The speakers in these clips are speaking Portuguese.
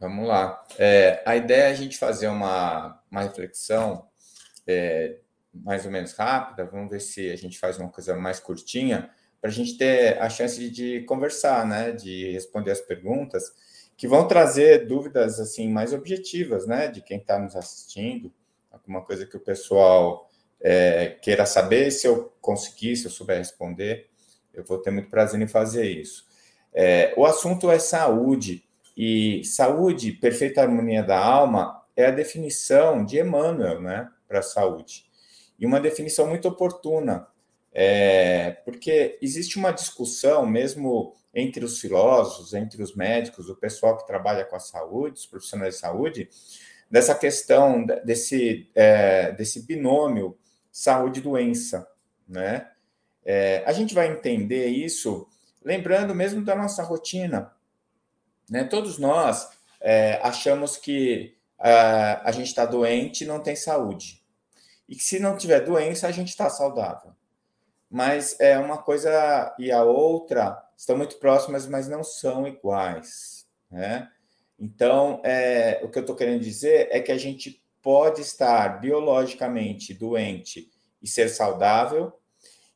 Vamos lá. É, a ideia é a gente fazer uma, uma reflexão é, mais ou menos rápida. Vamos ver se a gente faz uma coisa mais curtinha para a gente ter a chance de, conversar, né? De responder as perguntas que vão trazer dúvidas assim mais objetivas, né? De quem está nos assistindo, alguma coisa que o pessoal é, queira saber. Se eu conseguir, se eu souber responder, eu vou ter muito prazer em fazer isso. É, o assunto é saúde. E saúde, perfeita harmonia da alma, é a definição de Emmanuel né, para a saúde. E uma definição muito oportuna, é, porque existe uma discussão, mesmo entre os filósofos, entre os médicos, o pessoal que trabalha com a saúde, os profissionais de saúde, dessa questão, desse, é, desse binômio saúde-doença. Né? É, a gente vai entender isso lembrando mesmo da nossa rotina. Né? Todos nós é, achamos que a, a gente está doente e não tem saúde. E que se não tiver doença, a gente está saudável. Mas é uma coisa e a outra estão muito próximas, mas não são iguais. Né? Então, é, o que eu estou querendo dizer é que a gente pode estar biologicamente doente e ser saudável,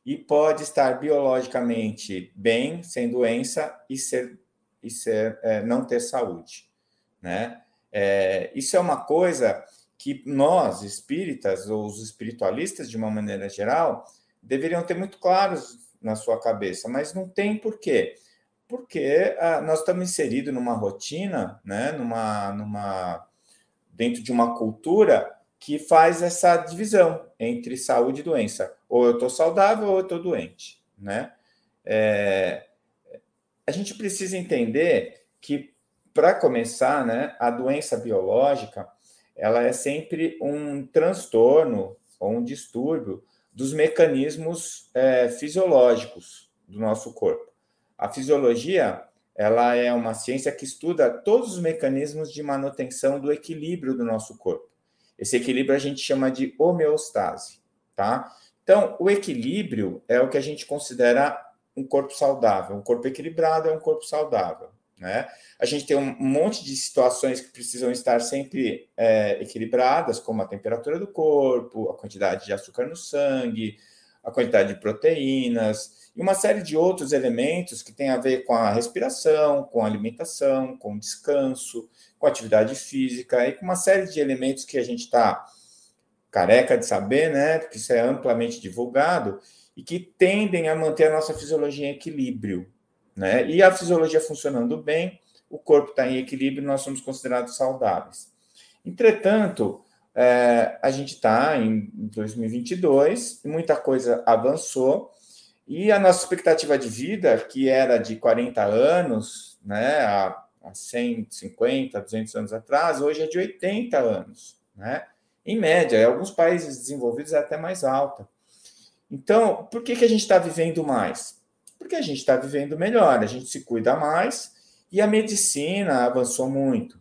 e pode estar biologicamente bem, sem doença, e ser e ser, é, não ter saúde, né? É, isso é uma coisa que nós, espíritas, ou os espiritualistas, de uma maneira geral, deveriam ter muito claros na sua cabeça, mas não tem por quê. Porque ah, nós estamos inseridos numa rotina, né, numa, numa, dentro de uma cultura que faz essa divisão entre saúde e doença. Ou eu estou saudável ou eu estou doente, né? É, a gente precisa entender que, para começar, né, a doença biológica ela é sempre um transtorno ou um distúrbio dos mecanismos é, fisiológicos do nosso corpo. A fisiologia ela é uma ciência que estuda todos os mecanismos de manutenção do equilíbrio do nosso corpo. Esse equilíbrio a gente chama de homeostase, tá? Então, o equilíbrio é o que a gente considera um corpo saudável. Um corpo equilibrado é um corpo saudável. Né? A gente tem um monte de situações que precisam estar sempre é, equilibradas, como a temperatura do corpo, a quantidade de açúcar no sangue, a quantidade de proteínas e uma série de outros elementos que têm a ver com a respiração, com a alimentação, com o descanso, com a atividade física e com uma série de elementos que a gente está careca de saber, né? Porque isso é amplamente divulgado e que tendem a manter a nossa fisiologia em equilíbrio. Né? E a fisiologia funcionando bem, o corpo está em equilíbrio, nós somos considerados saudáveis. Entretanto, é, a gente está em 2022, muita coisa avançou, e a nossa expectativa de vida, que era de 40 anos, né, há, há 150, 200 anos atrás, hoje é de 80 anos, né? Em média, em alguns países desenvolvidos é até mais alta. Então, por que, que a gente está vivendo mais? Porque a gente está vivendo melhor, a gente se cuida mais e a medicina avançou muito.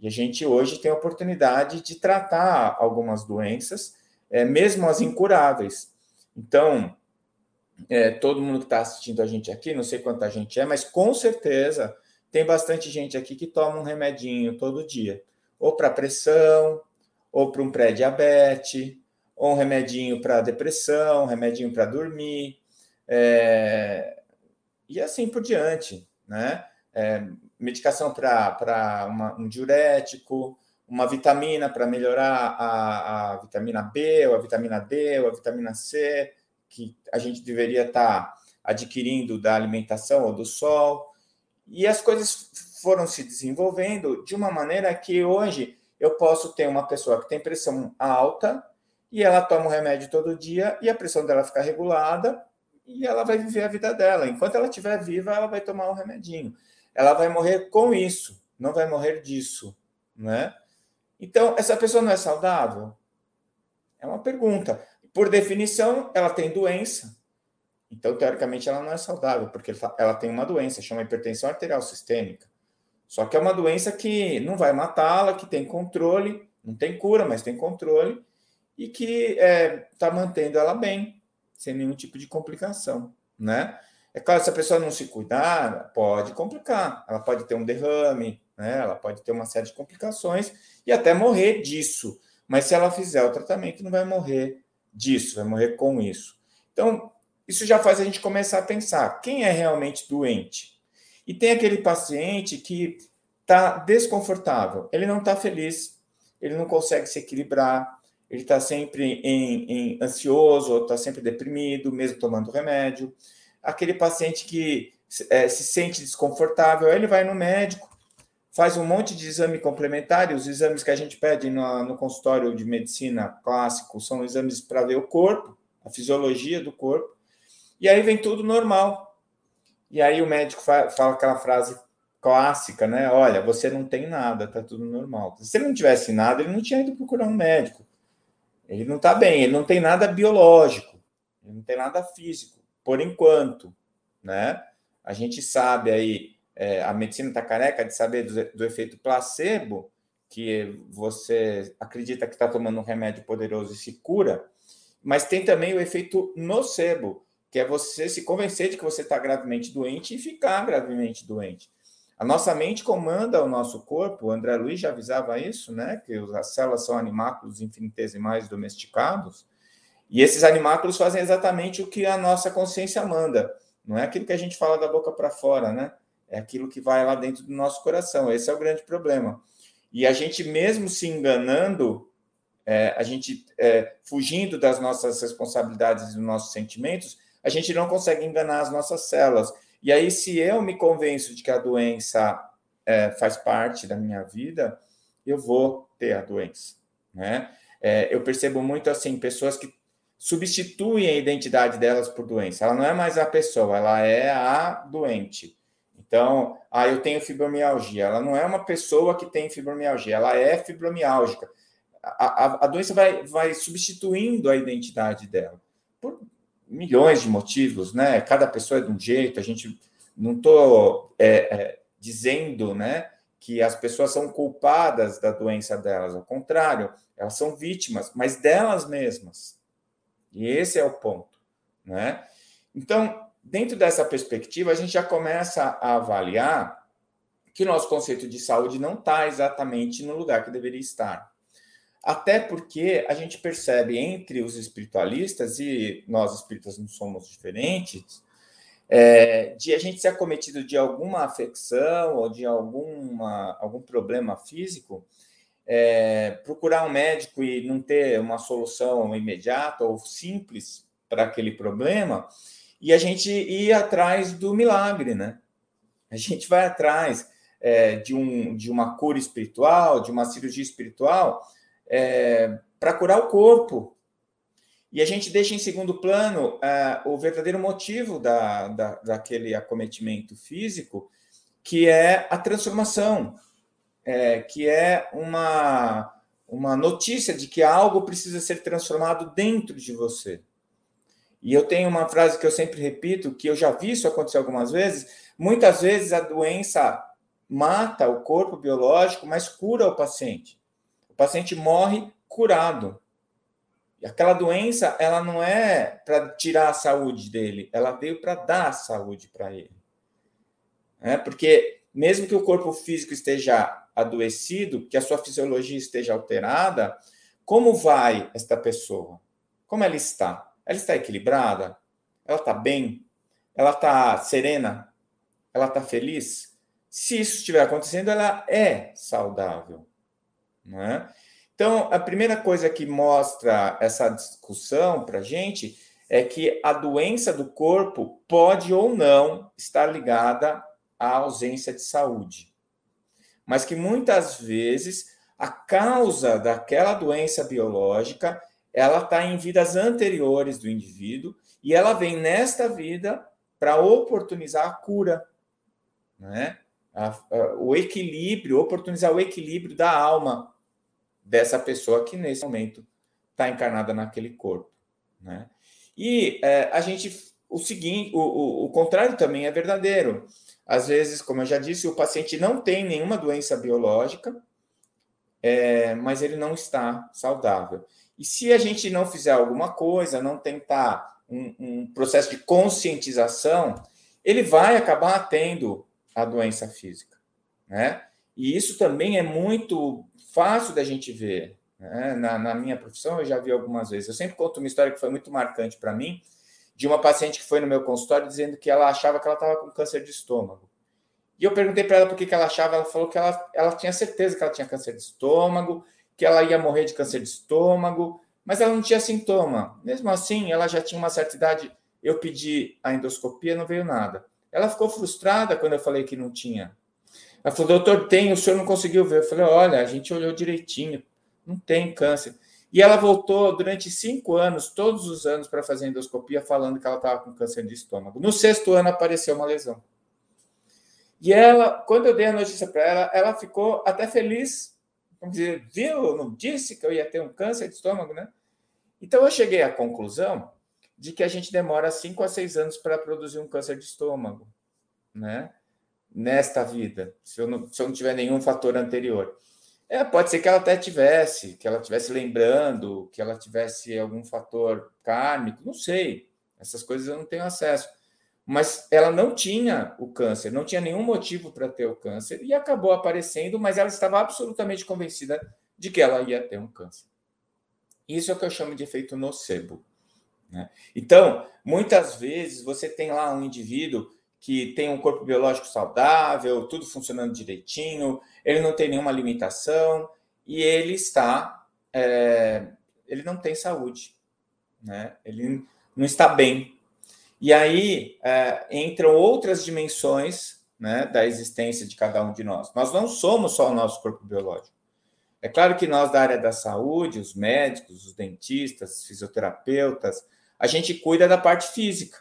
E a gente hoje tem a oportunidade de tratar algumas doenças, é, mesmo as incuráveis. Então, é, todo mundo que está assistindo a gente aqui, não sei quanta gente é, mas com certeza tem bastante gente aqui que toma um remedinho todo dia, ou para pressão, ou para um pré-diabetes, ou um remedinho para depressão, um remedinho para dormir, é, e assim por diante, né? É, medicação para um diurético, uma vitamina para melhorar a, a, vitamina B, ou a vitamina D, ou a vitamina C, que a gente deveria estar tá adquirindo da alimentação ou do sol. E as coisas foram se desenvolvendo de uma maneira que hoje eu posso ter uma pessoa que tem pressão alta e ela toma o remédio todo dia e a pressão dela fica regulada e ela vai viver a vida dela. Enquanto ela estiver viva, ela vai tomar o remedinho. Ela vai morrer com isso, não vai morrer disso, né? Então, essa pessoa não é saudável? É uma pergunta. Por definição, ela tem doença. Então, teoricamente, ela não é saudável, porque ela tem uma doença, chama hipertensão arterial sistêmica. Só que é uma doença que não vai matá-la, que tem controle, não tem cura, mas tem controle, e que está é, tá mantendo ela bem, sem nenhum tipo de complicação, né? É claro, se a pessoa não se cuidar, pode complicar. Ela pode ter um derrame, né? Ela pode ter uma série de complicações e até morrer disso. Mas se ela fizer o tratamento, não vai morrer disso, vai morrer com isso. Então, isso já faz a gente começar a pensar quem é realmente doente. E tem aquele paciente que está desconfortável, ele não está feliz, ele não consegue se equilibrar, ele está sempre em, em ansioso, está sempre deprimido, mesmo tomando remédio. Aquele paciente que é, se sente desconfortável, ele vai no médico, faz um monte de exame complementar, os exames que a gente pede no, no consultório de medicina clássico são exames para ver o corpo, a fisiologia do corpo, e aí vem tudo normal. E aí o médico fala, fala aquela frase clássica, né? Olha, você não tem nada, tá tudo normal. Se ele não tivesse nada, ele não tinha ido procurar um médico. Ele não está bem, ele não tem nada biológico, ele não tem nada físico, por enquanto, né? A gente sabe aí, é, a medicina está careca de saber do, do, efeito placebo, que você acredita que está tomando um remédio poderoso e se cura, mas tem também o efeito nocebo, que é você se convencer de que você está gravemente doente e ficar gravemente doente. A nossa mente comanda o nosso corpo, o André Luiz já avisava isso, né? Que as células são animáculos infinitesimais domesticados, e esses animáculos fazem exatamente o que a nossa consciência manda. Não é aquilo que a gente fala da boca para fora, né? É aquilo que vai lá dentro do nosso coração. Esse é o grande problema. E a gente, mesmo se enganando, é, a gente é, fugindo das nossas responsabilidades e dos nossos sentimentos, a gente não consegue enganar as nossas células. E aí, se eu me convenço de que a doença é, faz parte da minha vida, eu vou ter a doença, né? É, eu percebo muito assim pessoas que substituem a identidade delas por doença. Ela não é mais a pessoa, ela é a doente. Então, ah, eu tenho fibromialgia. Ela não é uma pessoa que tem fibromialgia, ela é fibromiálgica. A, a, a doença vai, vai substituindo a identidade dela por milhões de motivos, né? Cada pessoa é de um jeito, a gente não estou é, é, dizendo, né, que as pessoas são culpadas da doença delas, ao contrário, elas são vítimas, mas delas mesmas. E esse é o ponto, né? Então, dentro dessa perspectiva, a gente já começa a avaliar que o nosso conceito de saúde não está exatamente no lugar que deveria estar. Até porque a gente percebe entre os espiritualistas, e nós espíritas não somos diferentes, é, de a gente ser acometido de alguma afecção ou de alguma, algum problema físico, é, procurar um médico e não ter uma solução imediata ou simples para aquele problema, e a gente ir atrás do milagre, né? A gente vai atrás é, de, um, de uma cura espiritual, de uma cirurgia espiritual, é, para curar o corpo. E a gente deixa em segundo plano é, o verdadeiro motivo da, da, daquele acometimento físico, que é a transformação, é, que é uma, uma notícia de que algo precisa ser transformado dentro de você. E eu tenho uma frase que eu sempre repito, que eu já vi isso acontecer algumas vezes. Muitas vezes a doença mata o corpo biológico, mas cura o paciente. O paciente morre curado. E aquela doença, ela não é para tirar a saúde dele, ela veio para dar a saúde para ele. É porque mesmo que o corpo físico esteja adoecido, que a sua fisiologia esteja alterada, como vai esta pessoa? Como ela está? Ela está equilibrada? Ela está bem? Ela está serena? Ela está feliz? Se isso estiver acontecendo, ela é saudável. Né? Então, a primeira coisa que mostra essa discussão para a gente é que a doença do corpo pode ou não estar ligada à ausência de saúde, mas que muitas vezes a causa daquela doença biológica ela está em vidas anteriores do indivíduo e ela vem nesta vida para oportunizar a cura, né? A, a, o equilíbrio, oportunizar o equilíbrio da alma dessa pessoa que nesse momento está encarnada naquele corpo, né? E é, a gente, o seguinte, o, o, o, contrário também é verdadeiro. Às vezes, como eu já disse, o paciente não tem nenhuma doença biológica, é, mas ele não está saudável. E se a gente não fizer alguma coisa, não tentar um, um processo de conscientização, ele vai acabar tendo a doença física, né? E isso também é muito fácil da gente ver. Né? Na, na, minha profissão, eu já vi algumas vezes. Eu sempre conto uma história que foi muito marcante para mim, de uma paciente que foi no meu consultório dizendo que ela achava que ela estava com câncer de estômago. E eu perguntei para ela por que, que ela achava, ela falou que ela, ela tinha certeza que ela tinha câncer de estômago, que ela ia morrer de câncer de estômago, mas ela não tinha sintoma. Mesmo assim, ela já tinha uma certa idade. Eu pedi a endoscopia, não veio nada. Ela ficou frustrada quando eu falei que não tinha. Ela falou, doutor, tem, o senhor não conseguiu ver. Eu falei, olha, a gente olhou direitinho, não tem câncer. E ela voltou durante cinco anos, todos os anos, para fazer endoscopia, falando que ela estava com câncer de estômago. No sexto ano apareceu uma lesão. E ela, quando eu dei a notícia para ela, ela ficou até feliz. Vamos dizer, viu? Não disse que eu ia ter um câncer de estômago, né? Então eu cheguei à conclusão de que a gente demora cinco a seis anos para produzir um câncer de estômago, né? Nesta vida, se eu não, se eu não tiver nenhum fator anterior. É, pode ser que ela até tivesse, que ela tivesse lembrando, que ela tivesse algum fator kármico, não sei. Essas coisas eu não tenho acesso. Mas ela não tinha o câncer, não tinha nenhum motivo para ter o câncer e acabou aparecendo, mas ela estava absolutamente convencida de que ela ia ter um câncer. Isso é o que eu chamo de efeito nocebo. Né? Então, muitas vezes você tem lá um indivíduo que tem um corpo biológico saudável, tudo funcionando direitinho, ele não tem nenhuma limitação e ele está, é, ele não tem saúde, né? Ele não está bem. E aí é, entram outras dimensões né, da existência de cada um de nós. Nós não somos só o nosso corpo biológico. É claro que nós da área da saúde, os médicos, os dentistas, os fisioterapeutas, a gente cuida da parte física.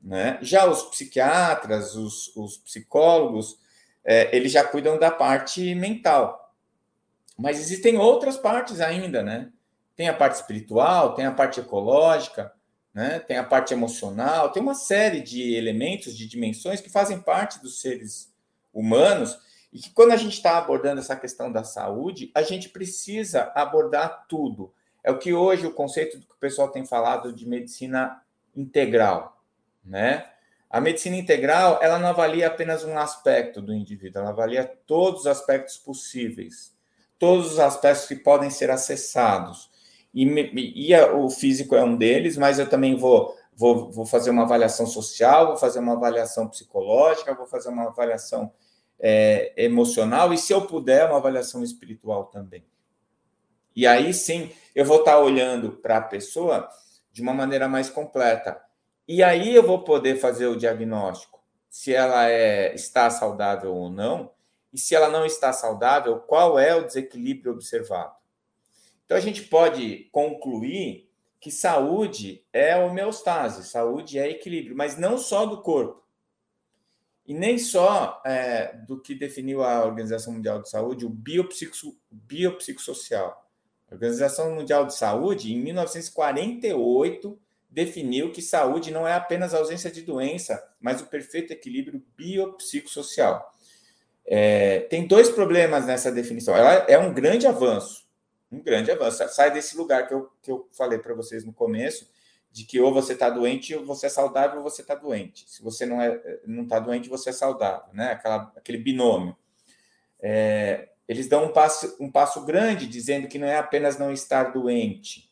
Né? Já os psiquiatras, os, os psicólogos, é, eles já cuidam da parte mental. Mas existem outras partes ainda, né? Tem a parte espiritual, tem a parte ecológica, né? tem a parte emocional, tem uma série de elementos, de dimensões que fazem parte dos seres humanos e que quando a gente está abordando essa questão da saúde, a gente precisa abordar tudo. É o que hoje o conceito que o pessoal tem falado de medicina integral né? A medicina integral, ela não avalia apenas um aspecto do indivíduo, ela avalia todos os aspectos possíveis, todos os aspectos que podem ser acessados. E, e a, o físico é um deles, mas eu também vou, vou, vou fazer uma avaliação social, vou fazer uma avaliação psicológica, vou fazer uma avaliação é, emocional e, se eu puder, uma avaliação espiritual também. E aí sim, eu vou estar olhando para a pessoa de uma maneira mais completa. E aí eu vou poder fazer o diagnóstico se ela é, está saudável ou não, e se ela não está saudável, qual é o desequilíbrio observado. Então a gente pode concluir que saúde é homeostase, saúde é equilíbrio, mas não só do corpo. E nem só é, do que definiu a Organização Mundial de Saúde, o biopsico, biopsicossocial. A Organização Mundial de Saúde, em 1948, definiu que saúde não é apenas ausência de doença, mas o perfeito equilíbrio biopsicossocial. É, tem dois problemas nessa definição. Ela é um grande avanço, um grande avanço. Sai desse lugar que eu, que eu falei para vocês no começo, de que ou você está doente, ou você é saudável, ou você está doente. Se você não é, não está doente, você é saudável, né? Aquela, aquele binômio. É, eles dão um passo, um passo grande, dizendo que não é apenas não estar doente,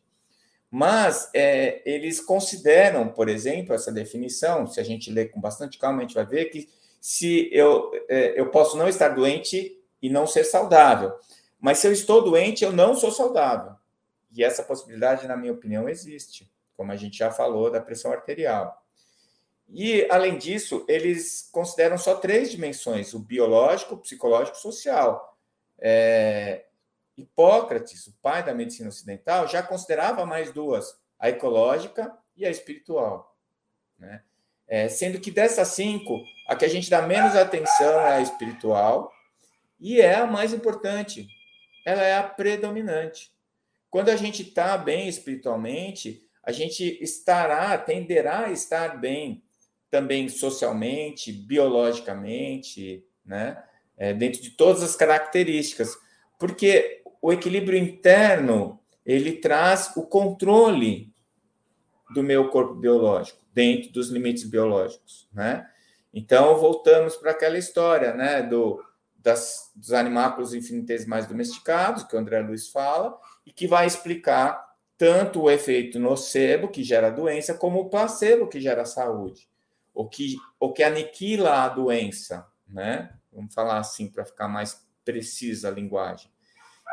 mas é, eles consideram, por exemplo, essa definição, se a gente ler com bastante calma, a gente vai ver que se eu, é, eu posso não estar doente e não ser saudável, mas se eu estou doente, eu não sou saudável. E essa possibilidade, na minha opinião, existe, como a gente já falou da pressão arterial. E, além disso, eles consideram só três dimensões: o biológico, o psicológico e social. É, Hipócrates, o pai da medicina ocidental, já considerava mais duas, a ecológica e a espiritual. Né? É, sendo que dessas cinco, a que a gente dá menos atenção é a espiritual e é a mais importante. Ela é a predominante. Quando a gente está bem espiritualmente, a gente estará, tenderá a estar bem também socialmente, biologicamente, né? É, dentro de todas as características. Porque o equilíbrio interno ele traz o controle do meu corpo biológico dentro dos limites biológicos, né? Então voltamos para aquela história, né? Do das, dos animáculos infinitesimais domesticados, que o André Luiz fala, e que vai explicar tanto o efeito nocebo, que gera doença, como o placebo, que gera saúde, o que, o que aniquila a doença, né? Vamos falar assim para ficar mais precisa a linguagem.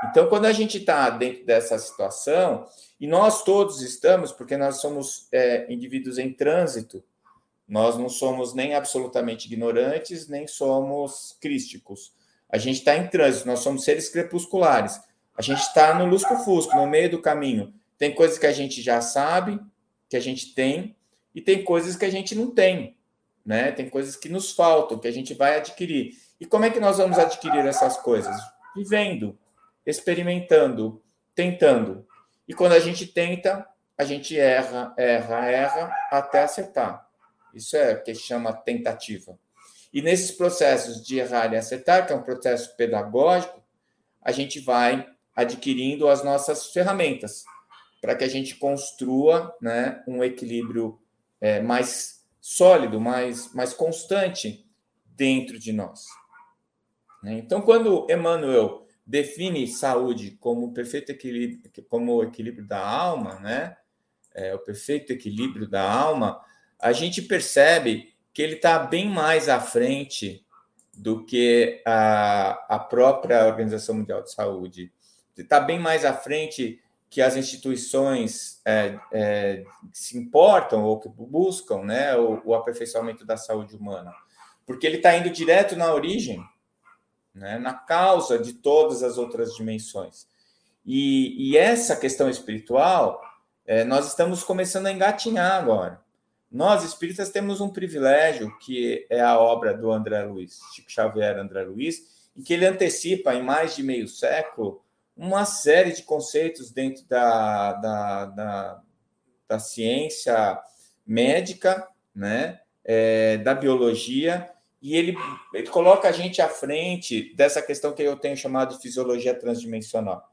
Então, quando a gente está dentro dessa situação, e nós todos estamos, porque nós somos é, indivíduos em trânsito, nós não somos nem absolutamente ignorantes, nem somos crísticos. A gente está em trânsito, nós somos seres crepusculares. A gente está no lusco-fusco, no meio do caminho. Tem coisas que a gente já sabe, que a gente tem, e tem coisas que a gente não tem. Né? Tem coisas que nos faltam, que a gente vai adquirir. E como é que nós vamos adquirir essas coisas? Vivendo, experimentando, tentando. E quando a gente tenta, a gente erra, erra, erra até acertar. Isso é o que chama tentativa. E nesses processos de errar e acertar, que é um processo pedagógico, a gente vai adquirindo as nossas ferramentas para que a gente construa né, um equilíbrio é, mais sólido, mais, mais constante dentro de nós. Né? Então, quando Emmanuel define saúde como o perfeito equilíbrio, como o equilíbrio da alma, né? É, o perfeito equilíbrio da alma, a gente percebe que ele está bem mais à frente do que a, a própria Organização Mundial de Saúde. Está bem mais à frente que as instituições é, é, se importam ou que buscam né, o, o aperfeiçoamento da saúde humana. Porque ele está indo direto na origem, né, na causa de todas as outras dimensões. E, e essa questão espiritual, é, nós estamos começando a engatinhar agora. Nós, espíritas, temos um privilégio, que é a obra do André Luiz, Chico Xavier André Luiz, em que ele antecipa, em mais de meio século, uma série de conceitos dentro da, da, da, da ciência médica, né, é, da biologia, e ele, ele coloca a gente à frente dessa questão que eu tenho chamado de fisiologia transdimensional,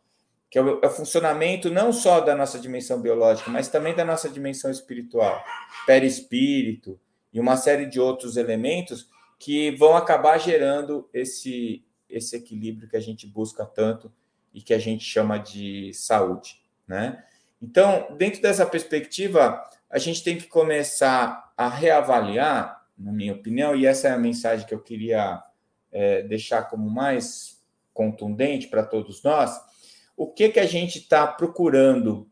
que é o, é o, funcionamento não só da nossa dimensão biológica, mas também da nossa dimensão espiritual, perispírito e uma série de outros elementos que vão acabar gerando esse, esse equilíbrio que a gente busca tanto e que a gente chama de saúde, né? Então, dentro dessa perspectiva, a gente tem que começar a reavaliar na minha opinião, e essa é a mensagem que eu queria é, deixar como mais contundente para todos nós. O que, que a gente está procurando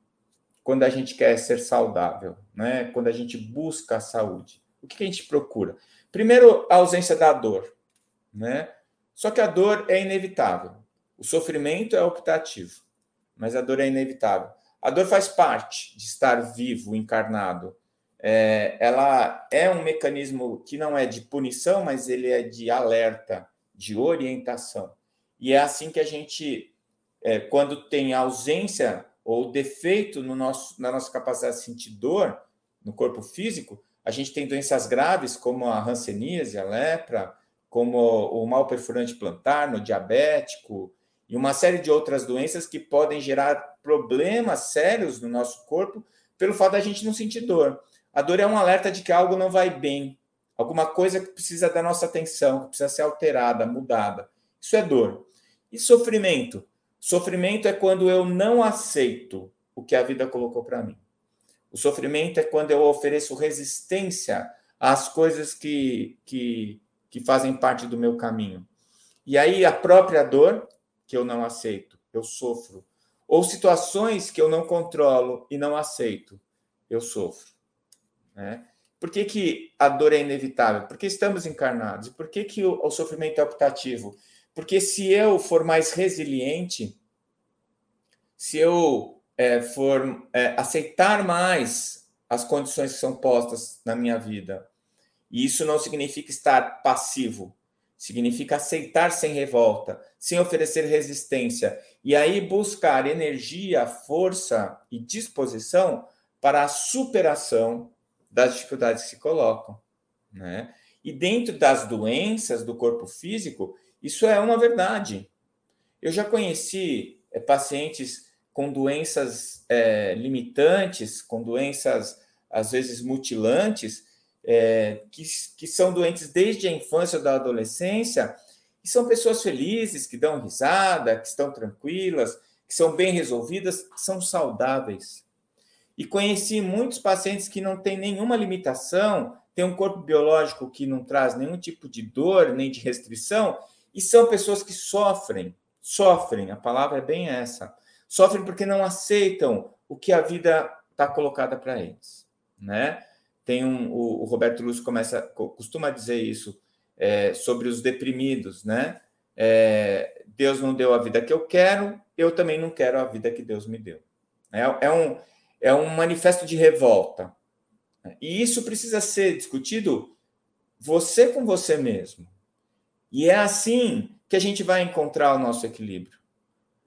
quando a gente quer ser saudável, né? quando a gente busca a saúde? O que, que a gente procura? Primeiro, a ausência da dor. Né? Só que a dor é inevitável. O sofrimento é optativo, mas a dor é inevitável. A dor faz parte de estar vivo, encarnado é, ela é um mecanismo que não é de punição, mas ele é de alerta, de orientação. E é assim que a gente, é, quando tem ausência ou defeito no nosso, na nossa capacidade de sentir dor no corpo físico, a gente tem doenças graves como a hanseníase, a lepra, como o mal perfurante plantar, no diabético, e uma série de outras doenças que podem gerar problemas sérios no nosso corpo pelo fato da gente não sentir dor. A dor é um alerta de que algo não vai bem, alguma coisa que precisa da nossa atenção, que precisa ser alterada, mudada. Isso é dor. E sofrimento? Sofrimento é quando eu não aceito o que a vida colocou para mim. O sofrimento é quando eu ofereço resistência às coisas que, que, que fazem parte do meu caminho. E aí a própria dor, que eu não aceito, eu sofro. Ou situações que eu não controlo e não aceito, eu sofro. Né? Por que, que a dor é inevitável? Porque estamos encarnados. Por que, que o, o sofrimento é optativo? Porque se eu for mais resiliente, se eu é, for é, aceitar mais as condições que são postas na minha vida, e isso não significa estar passivo, significa aceitar sem revolta, sem oferecer resistência, e aí buscar energia, força e disposição para a superação das dificuldades que se colocam, né? E dentro das doenças do corpo físico, isso é uma verdade. Eu já conheci é, pacientes com doenças é, limitantes, com doenças às vezes mutilantes, é, que, que são doentes desde a infância ou da adolescência, E são pessoas felizes, que dão risada, que estão tranquilas, que são bem resolvidas, são saudáveis. E conheci muitos pacientes que não têm nenhuma limitação, têm um corpo biológico que não traz nenhum tipo de dor, nem de restrição, e são pessoas que sofrem, sofrem, a palavra é bem essa. Sofrem porque não aceitam o que a vida está colocada para eles, né? Tem um, o, o, Roberto Lúcio começa, costuma dizer isso é, sobre os deprimidos, né? É, Deus não deu a vida que eu quero, eu também não quero a vida que Deus me deu. É, é um, é um manifesto de revolta. E isso precisa ser discutido você com você mesmo. E é assim que a gente vai encontrar o nosso equilíbrio.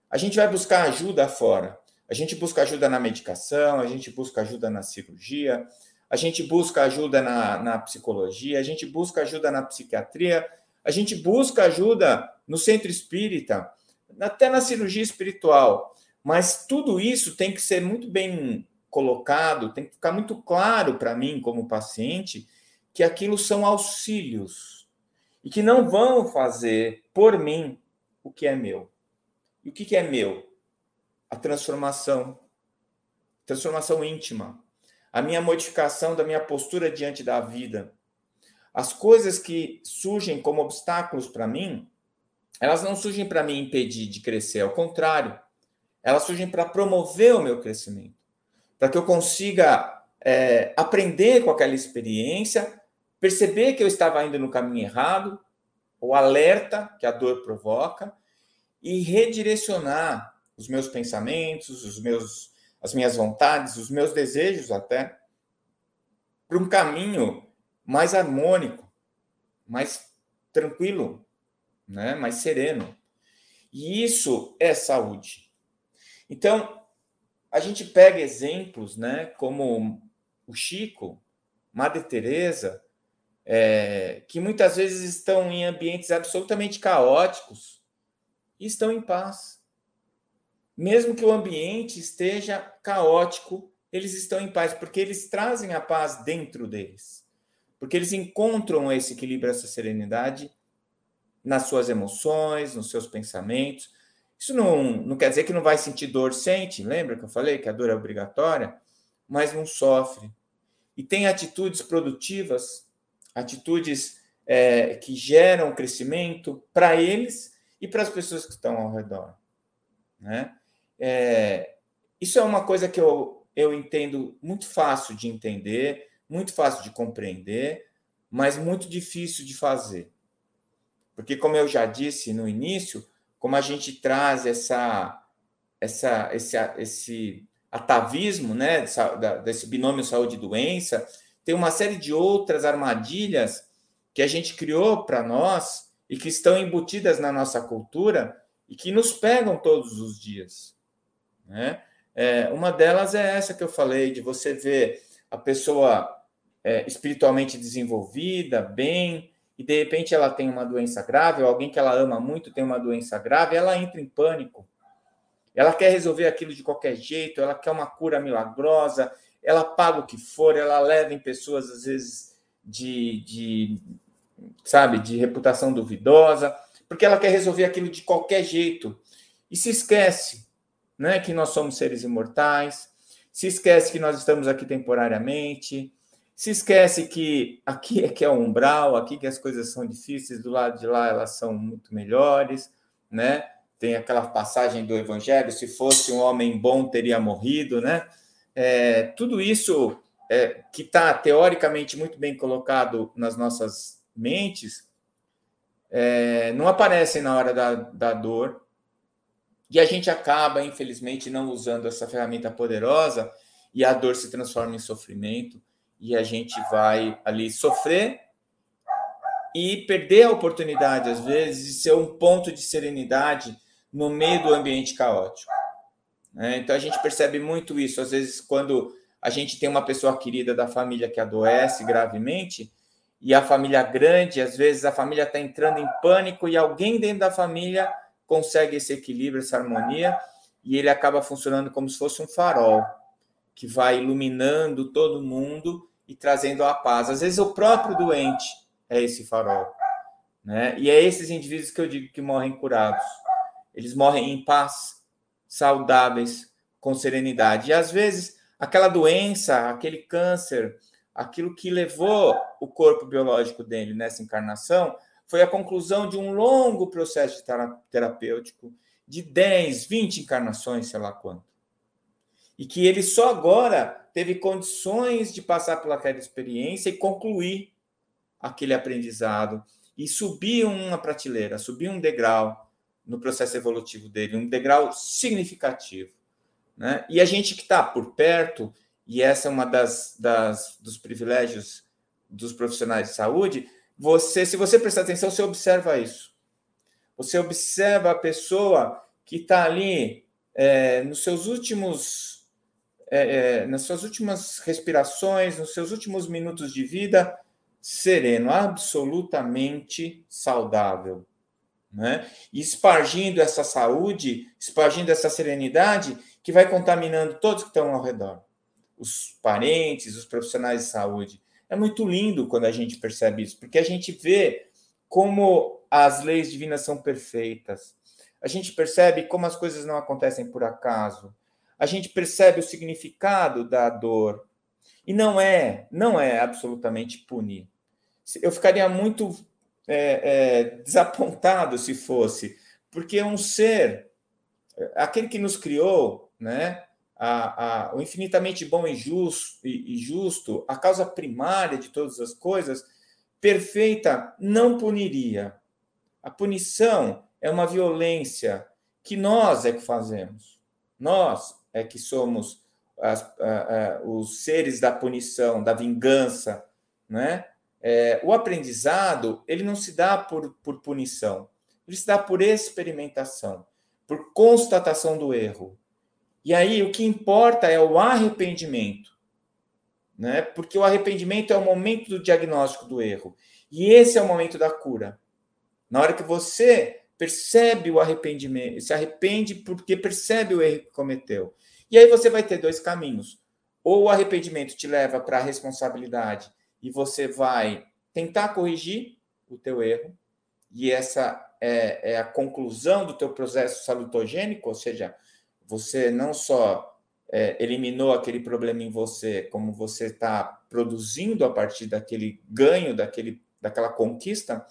A gente vai buscar ajuda fora. A gente busca ajuda na medicação, a gente busca ajuda na cirurgia, a gente busca ajuda na, na psicologia, a gente busca ajuda na psiquiatria, a gente busca ajuda no centro espírita, até na cirurgia espiritual. Mas tudo isso tem que ser muito bem colocado, tem que ficar muito claro para mim, como paciente, que aquilo são auxílios e que não vão fazer por mim o que é meu. E o que é meu? A transformação, transformação íntima, a minha modificação da minha postura diante da vida. As coisas que surgem como obstáculos para mim, elas não surgem para me impedir de crescer, ao contrário, elas surgem para promover o meu crescimento, para que eu consiga é, aprender com aquela experiência, perceber que eu estava indo no caminho errado, o alerta que a dor provoca, e redirecionar os meus pensamentos, os meus as minhas vontades, os meus desejos até, para um caminho mais harmônico, mais tranquilo, né? mais sereno. E isso é saúde. Então, a gente pega exemplos, né, como o Chico, Madre Teresa, é, que muitas vezes estão em ambientes absolutamente caóticos e estão em paz mesmo que o ambiente esteja caótico, eles estão em paz, porque eles trazem a paz dentro deles. Porque eles encontram esse equilíbrio, essa serenidade nas suas emoções, nos seus pensamentos. Isso não, não quer dizer que não vai sentir dor, sente. Lembra que eu falei que a dor é obrigatória? Mas não sofre. E tem atitudes produtivas, atitudes é, que geram crescimento para eles e para as pessoas que estão ao redor. Né? É, isso é uma coisa que eu, eu entendo muito fácil de entender, muito fácil de compreender, mas muito difícil de fazer. Porque, como eu já disse no início, como a gente traz essa, essa, esse, esse atavismo né, desse binômio saúde-doença, tem uma série de outras armadilhas que a gente criou para nós e que estão embutidas na nossa cultura e que nos pegam todos os dias. Né? É, uma delas é essa que eu falei, de você ver a pessoa é, espiritualmente desenvolvida, bem, e de repente ela tem uma doença grave, ou alguém que ela ama muito tem uma doença grave, ela entra em pânico. Ela quer resolver aquilo de qualquer jeito, ela quer uma cura milagrosa, ela paga o que for, ela leva em pessoas, às vezes, de, de sabe, de reputação duvidosa, porque ela quer resolver aquilo de qualquer jeito. E se esquece né, que nós somos seres imortais, se esquece que nós estamos aqui temporariamente, se esquece que aqui é que é umbral, aqui que as coisas são difíceis, do lado de lá elas são muito melhores, né? Tem aquela passagem do Evangelho: se fosse um homem bom, teria morrido, né? É, tudo isso é, que está teoricamente muito bem colocado nas nossas mentes é, não aparece na hora da, da dor, e a gente acaba, infelizmente, não usando essa ferramenta poderosa e a dor se transforma em sofrimento e a gente vai ali sofrer e perder a oportunidade, às vezes, de ser um ponto de serenidade no meio do ambiente caótico. Né? Então, a gente percebe muito isso. Às vezes, quando a gente tem uma pessoa querida da família que adoece gravemente, e a família grande, às vezes a família está entrando em pânico e alguém dentro da família consegue esse equilíbrio, essa harmonia, e ele acaba funcionando como se fosse um farol que vai iluminando todo mundo e trazendo a paz. Às vezes o próprio doente é esse farol. Né? E é esses indivíduos que eu digo que morrem curados. Eles morrem em paz, saudáveis, com serenidade. E às vezes, aquela doença, aquele câncer, aquilo que levou o corpo biológico dele nessa encarnação, foi a conclusão de um longo processo terapêutico de 10, 20 encarnações, sei lá quanto. E que ele só agora teve condições de passar pelaquela experiência e concluir aquele aprendizado e subir uma prateleira, subir um degrau no processo evolutivo dele, um degrau significativo. Né? E a gente que está por perto, e essa é uma das, das dos privilégios dos profissionais de saúde, você, se você prestar atenção, você observa isso. Você observa a pessoa que está ali é, nos seus últimos, é, é, nas suas últimas respirações, nos seus últimos minutos de vida, sereno, absolutamente saudável. Né? E espargindo essa saúde, espargindo essa serenidade que vai contaminando todos que estão ao redor. Os parentes, os profissionais de saúde. É muito lindo quando a gente percebe isso, porque a gente vê como as leis divinas são perfeitas. A gente percebe como as coisas não acontecem por acaso. A gente percebe o significado da dor, e não é, não é absolutamente punir. Eu ficaria muito é, é, desapontado se fosse, porque um ser, aquele que nos criou, né? A, a, o infinitamente bom e justo, e, e justo, a causa primária de todas as coisas, perfeita, não puniria. A punição é uma violência que nós é que fazemos. Nós é que somos as, a, a, os seres da punição, da vingança, né? É, o aprendizado ele não se dá por, por punição, ele se dá por experimentação, por constatação do erro. E aí o que importa é o arrependimento, né? Porque o arrependimento é o momento do diagnóstico do erro e esse é o momento da cura. Na hora que você percebe o arrependimento, se arrepende porque percebe o erro que cometeu e aí você vai ter dois caminhos. Ou o arrependimento te leva para a responsabilidade e você vai tentar corrigir o teu erro, e essa é, é a conclusão do teu processo salutogênico, ou seja, você não só é, eliminou aquele problema em você, como você está produzindo a partir daquele ganho, daquele, daquela conquista,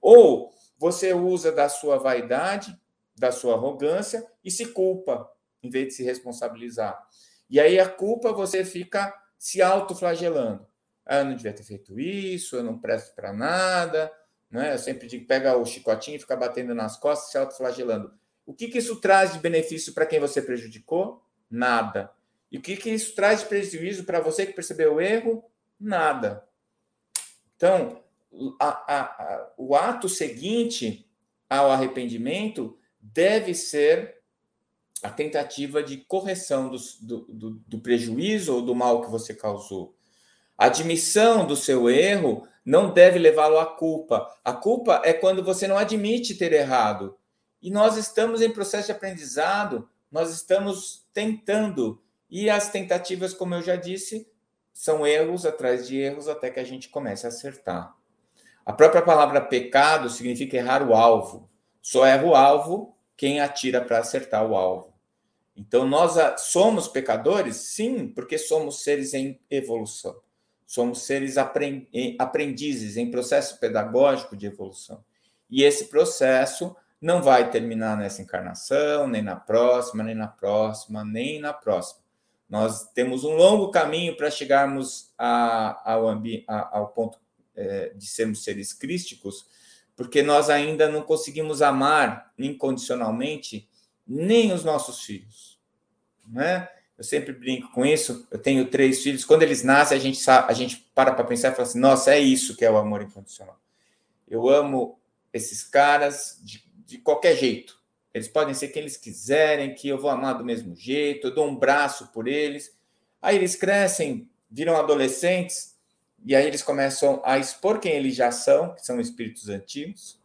ou você usa da sua vaidade, da sua arrogância e se culpa em vez de se responsabilizar. E aí a culpa você fica se autoflagelando. Ah, eu não devia ter feito isso, eu não presto para nada. Né? Eu sempre digo, pega o chicotinho e fica batendo nas costas, se autoflagelando. O que, que isso traz de benefício para quem você prejudicou? Nada. E o que, que isso traz de prejuízo para você que percebeu o erro? Nada. Então, a, a, o ato seguinte ao arrependimento deve ser a tentativa de correção do, do, do, do prejuízo ou do mal que você causou. A admissão do seu erro não deve levá-lo à culpa. A culpa é quando você não admite ter errado. E nós estamos em processo de aprendizado, nós estamos tentando. E as tentativas, como eu já disse, são erros atrás de erros até que a gente comece a acertar. A própria palavra pecado significa errar o alvo. Só erra o alvo quem atira para acertar o alvo. Então, nós somos pecadores? Sim, porque somos seres em evolução. Somos seres aprendizes em processo pedagógico de evolução. E esse processo não vai terminar nessa encarnação, nem na próxima, nem na próxima, nem na próxima. Nós temos um longo caminho para chegarmos a, ao, a, ao ponto é, de sermos seres crísticos, porque nós ainda não conseguimos amar incondicionalmente nem os nossos filhos. Né? Eu sempre brinco com isso. Eu tenho três filhos. Quando eles nascem, a gente, sabe, a gente para para pensar e fala assim: nossa, é isso que é o amor incondicional. Eu amo esses caras de, de qualquer jeito. Eles podem ser quem eles quiserem, que eu vou amar do mesmo jeito, eu dou um braço por eles. Aí eles crescem, viram adolescentes, e aí eles começam a expor quem eles já são, que são espíritos antigos.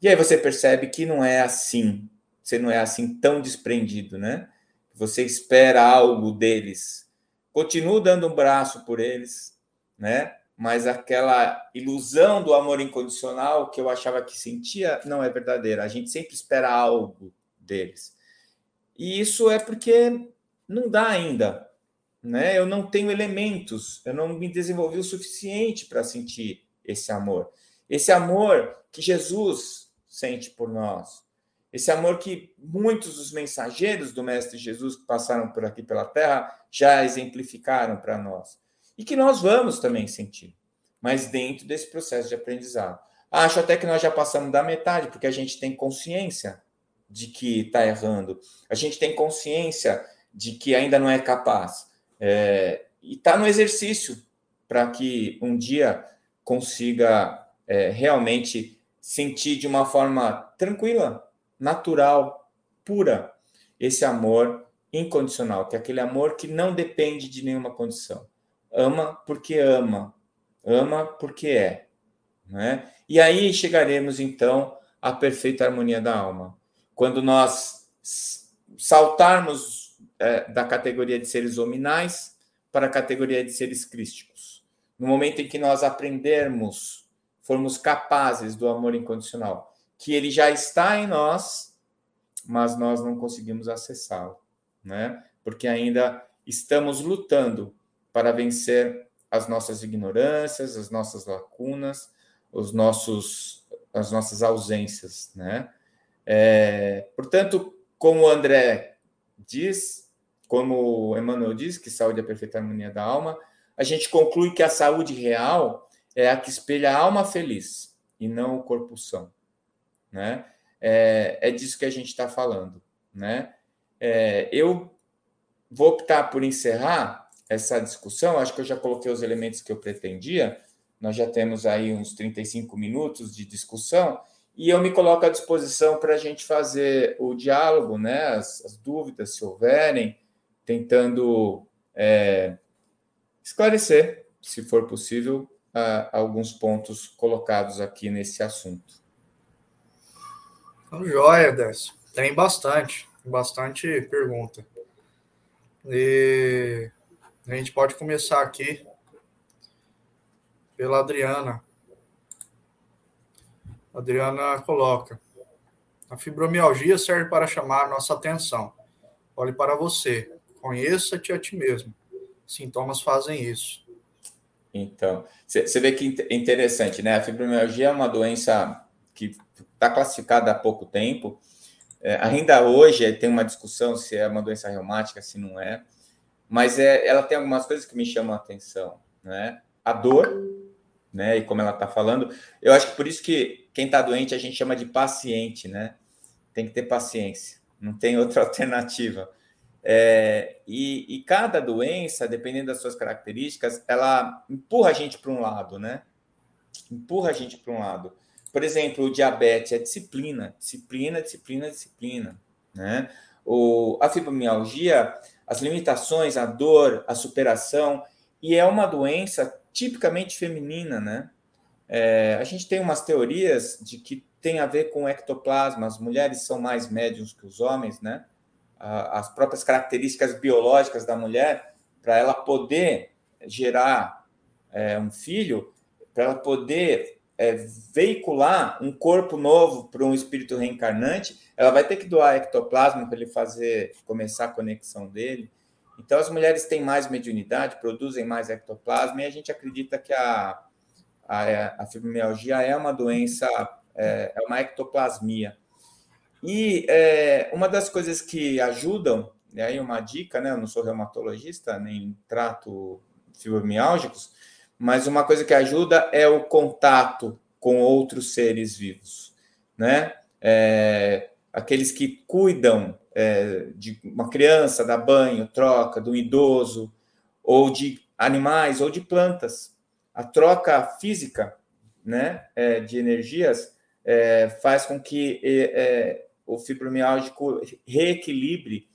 E aí você percebe que não é assim você não é assim tão desprendido, né? Você espera algo deles. Continua dando um braço por eles, né? mas aquela ilusão do amor incondicional que eu achava que sentia não é verdadeira. A gente sempre espera algo deles. E isso é porque não dá ainda, né? Eu não tenho elementos, eu não me desenvolvi o suficiente para sentir esse amor. Esse amor que Jesus sente por nós. Esse amor que muitos dos mensageiros do mestre Jesus que passaram por aqui pela terra já exemplificaram para nós e que nós vamos também sentir, mas dentro desse processo de aprendizado. Acho até que nós já passamos da metade, porque a gente tem consciência de que está errando, a gente tem consciência de que ainda não é capaz, é, e está no exercício para que um dia consiga é, realmente sentir de uma forma tranquila, natural, pura, esse amor incondicional, que é aquele amor que não depende de nenhuma condição ama porque ama, ama porque é. Né? E aí chegaremos então à perfeita harmonia da alma. Quando nós saltarmos é, da categoria de seres hominais para a categoria de seres crísticos. No momento em que nós aprendermos, formos capazes do amor incondicional, que ele já está em nós, mas nós não conseguimos acessá-lo, né? Porque ainda estamos lutando para vencer as nossas ignorâncias, as nossas lacunas, os nossos, as nossas ausências, né? É, portanto, como o André diz, como Emmanuel diz, que saúde é a perfeita harmonia da alma, a gente conclui que a saúde real é a que espelha a alma feliz e não o corpo são, né? É, é disso que a gente está falando, né? É, eu vou optar por encerrar essa discussão, acho que eu já coloquei os elementos que eu pretendia, nós já temos aí uns 35 minutos de discussão, e eu me coloco à disposição para a gente fazer o diálogo, né, as, as dúvidas, se houverem, tentando é, esclarecer, se for possível, alguns pontos colocados aqui nesse assunto. Então, joia. Tem bastante, bastante pergunta. E a gente pode começar aqui pela Adriana. Adriana coloca: a fibromialgia serve para chamar nossa atenção. Olhe para você, conheça-te a ti mesmo. Sintomas fazem isso. Então, você vê que é interessante, né? A fibromialgia é uma doença que está classificada há pouco tempo. É, ainda hoje tem uma discussão se é uma doença reumática, se não é mas é, ela tem algumas coisas que me chamam a atenção, né? A dor, né? E como ela está falando, eu acho que por isso que quem está doente a gente chama de paciente, né? Tem que ter paciência, não tem outra alternativa. É, e, e, cada doença, dependendo das suas características, ela empurra a gente para um lado, né? Empurra a gente para um lado. Por exemplo, o diabetes é disciplina, disciplina, disciplina, disciplina, né? O, a fibromialgia as limitações, a dor, a superação, e é uma doença tipicamente feminina, né? É, a gente tem umas teorias de que tem a ver com ectoplasma, as mulheres são mais médiums que os homens, né? As próprias características biológicas da mulher, para ela poder gerar é, um filho, para ela poder é, veicular um corpo novo para um espírito reencarnante, ela vai ter que doar ectoplasma para ele fazer começar a conexão dele. Então, as mulheres têm mais mediunidade, produzem mais ectoplasma, e a gente acredita que a, a, a fibromialgia é uma doença, é, é uma ectoplasmia. E é, uma das coisas que ajudam, e aí uma dica, né? Eu não sou reumatologista, nem trato fibromiálgicos, mas uma coisa que ajuda é o contato com outros seres vivos, né? É, aqueles que cuidam é, de uma criança, dá banho, troca, do idoso, ou de animais, ou de plantas. A troca física né, é, de energias é, faz com que é, o fibromialgico reequilibre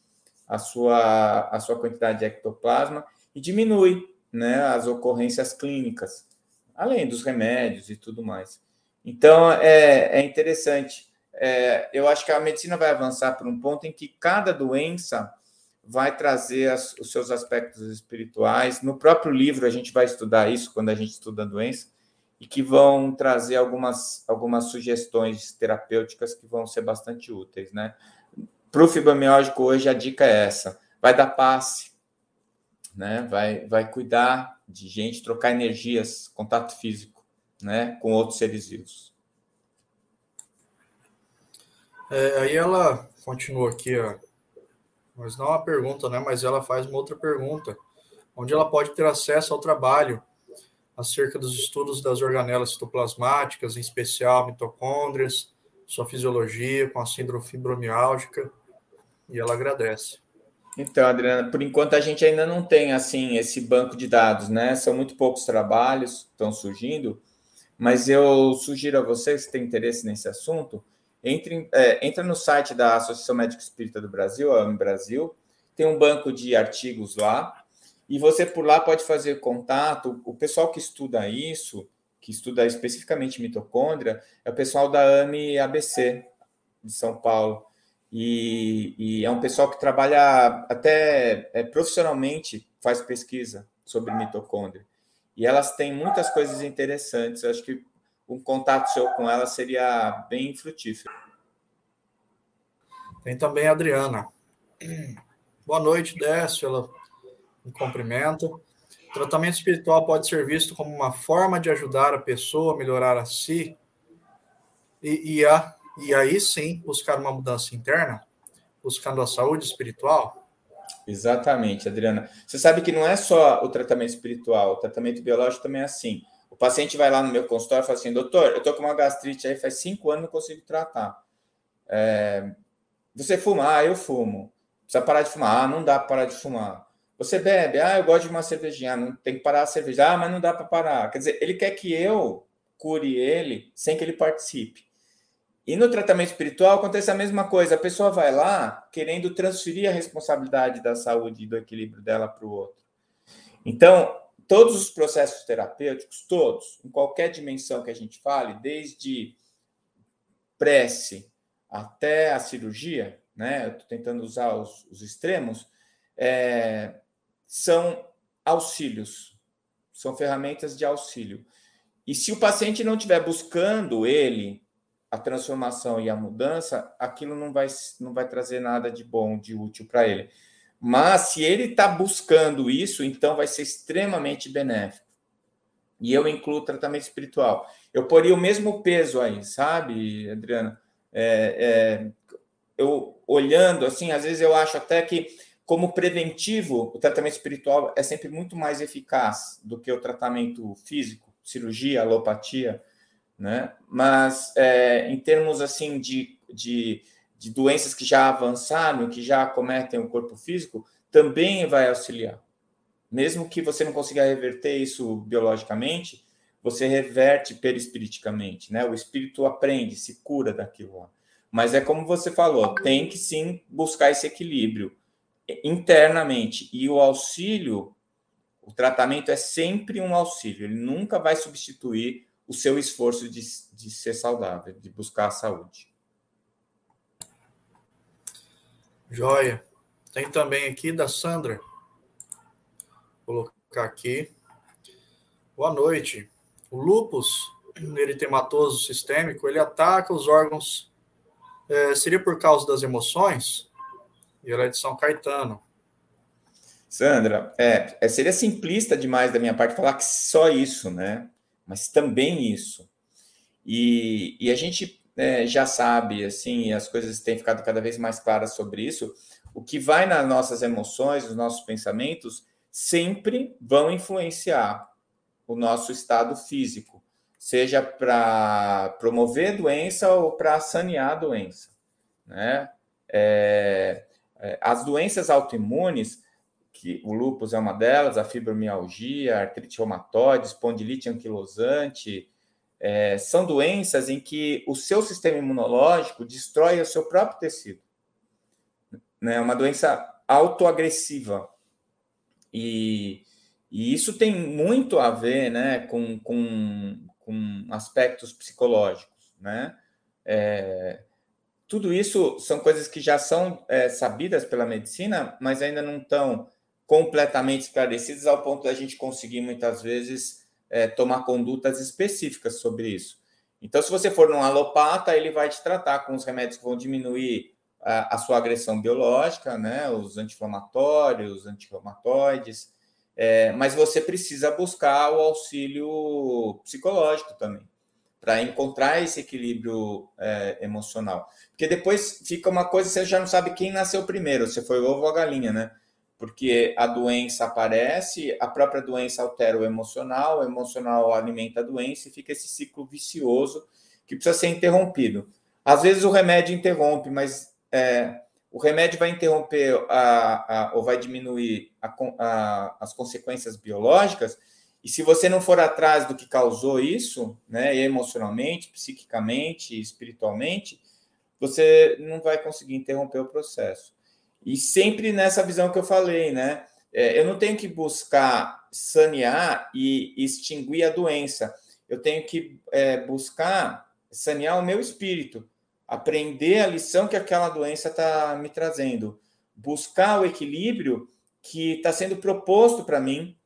a sua, a sua quantidade de ectoplasma e diminui né, as ocorrências clínicas, além dos remédios e tudo mais. Então, é, é interessante. É, eu acho que a medicina vai avançar para um ponto em que cada doença vai trazer as, os seus aspectos espirituais. No próprio livro, a gente vai estudar isso quando a gente estuda a doença, e que vão trazer algumas, algumas sugestões terapêuticas que vão ser bastante úteis, né? Para o fibromialgico, hoje a dica é essa: vai dar passe, né? vai, vai cuidar de gente, trocar energias, contato físico né? com outros seres vivos. É, aí ela continua aqui, mas não uma pergunta, né? Mas ela faz uma outra pergunta, onde ela pode ter acesso ao trabalho acerca dos estudos das organelas citoplasmáticas, em especial mitocôndrias, sua fisiologia com a síndrome fibromialgica, e ela agradece. Então, Adriana, por enquanto a gente ainda não tem assim esse banco de dados, né? São muito poucos trabalhos que estão surgindo, mas eu sugiro a vocês que têm interesse nesse assunto, entre, é, entra no site da Associação Médica Espírita do Brasil, a Brasil, tem um banco de artigos lá, e você por lá pode fazer contato. O pessoal que estuda isso, que estuda especificamente mitocôndria, é o pessoal da AME ABC de São Paulo. E, e é um pessoal que trabalha até é, profissionalmente, faz pesquisa sobre mitocôndria. E elas têm muitas coisas interessantes. Eu acho que um contato seu com ela seria bem frutífero. Tem também a Adriana. Boa noite, Décio. Ela me cumprimenta. O tratamento espiritual pode ser visto como uma forma de ajudar a pessoa a melhorar a si e, e, a, e aí sim buscar uma mudança interna, buscando a saúde espiritual? Exatamente, Adriana. Você sabe que não é só o tratamento espiritual, o tratamento biológico também é assim. Paciente vai lá no meu consultório e fala assim: doutor, eu tô com uma gastrite aí faz cinco anos não consigo tratar. É, você fuma? Ah, eu fumo. Precisa parar de fumar? Ah, não dá para parar de fumar. Você bebe? Ah, eu gosto de uma cervejinha. Não tem que parar a cerveja. Ah, mas não dá para parar. Quer dizer, ele quer que eu cure ele sem que ele participe. E no tratamento espiritual acontece a mesma coisa. A pessoa vai lá querendo transferir a responsabilidade da saúde e do equilíbrio dela para o outro. Então, todos os processos terapêuticos, todos, em qualquer dimensão que a gente fale, desde prece até a cirurgia, né? Eu tentando usar os, os extremos, é, são auxílios, são ferramentas de auxílio. E se o paciente não estiver buscando ele, a transformação e a mudança, aquilo não vai, não vai trazer nada de bom, de útil para ele. Mas se ele está buscando isso, então vai ser extremamente benéfico. E eu incluo tratamento espiritual. Eu poria o mesmo peso aí, sabe, Adriana? É, é, eu olhando assim, às vezes eu acho até que como preventivo, o tratamento espiritual é sempre muito mais eficaz do que o tratamento físico, cirurgia, alopatia, né? Mas é, em termos assim de, de de doenças que já avançaram, que já acometem o corpo físico, também vai auxiliar. Mesmo que você não consiga reverter isso biologicamente, você reverte perispiriticamente, né? O espírito aprende, se cura daquilo lá. Mas é como você falou, tem que sim buscar esse equilíbrio internamente. E o auxílio, o tratamento é sempre um auxílio, ele nunca vai substituir o seu esforço de, de ser saudável, de buscar a saúde. Joia. Tem também aqui da Sandra. Vou colocar aqui. Boa noite. O lupus eritematoso sistêmico, ele ataca os órgãos. É, seria por causa das emoções? E ela é de São Caetano. Sandra, é, é, seria simplista demais da minha parte falar que só isso, né? Mas também isso. E, e a gente né, já sabe, assim, as coisas têm ficado cada vez mais claras sobre isso, o que vai nas nossas emoções, os nossos pensamentos, sempre vão influenciar o nosso estado físico, seja para promover doença ou para sanear a doença. Né? É, é, as doenças autoimunes, que o lúpus é uma delas, a fibromialgia, a artrite reumatoide, espondilite anquilosante, é, são doenças em que o seu sistema imunológico destrói o seu próprio tecido. Né? É uma doença autoagressiva. E, e isso tem muito a ver né, com, com, com aspectos psicológicos. Né? É, tudo isso são coisas que já são é, sabidas pela medicina, mas ainda não estão completamente esclarecidas ao ponto da gente conseguir muitas vezes é, tomar condutas específicas sobre isso. Então, se você for num alopata, ele vai te tratar com os remédios que vão diminuir a, a sua agressão biológica, né? Os anti-inflamatórios, anti-reumatoides, é, mas você precisa buscar o auxílio psicológico também para encontrar esse equilíbrio é, emocional. Porque depois fica uma coisa, você já não sabe quem nasceu primeiro, se foi o ovo ou a galinha, né? Porque a doença aparece, a própria doença altera o emocional, o emocional alimenta a doença e fica esse ciclo vicioso que precisa ser interrompido. Às vezes o remédio interrompe, mas é, o remédio vai interromper a, a, ou vai diminuir a, as consequências biológicas, e se você não for atrás do que causou isso, né, emocionalmente, psiquicamente, espiritualmente, você não vai conseguir interromper o processo. E sempre nessa visão que eu falei, né? É, eu não tenho que buscar sanear e extinguir a doença. Eu tenho que é, buscar sanear o meu espírito, aprender a lição que aquela doença está me trazendo, buscar o equilíbrio que está sendo proposto para mim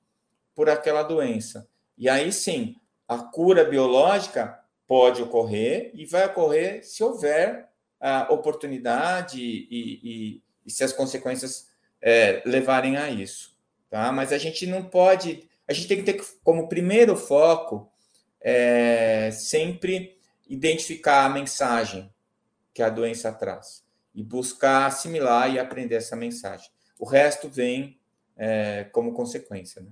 por aquela doença. E aí sim, a cura biológica pode ocorrer e vai ocorrer se houver a oportunidade e, e, e se as consequências é, levarem a isso. Tá? Mas a gente não pode, a gente tem que ter como primeiro foco é, sempre identificar a mensagem que a doença traz e buscar assimilar e aprender essa mensagem. O resto vem é, como consequência. Né?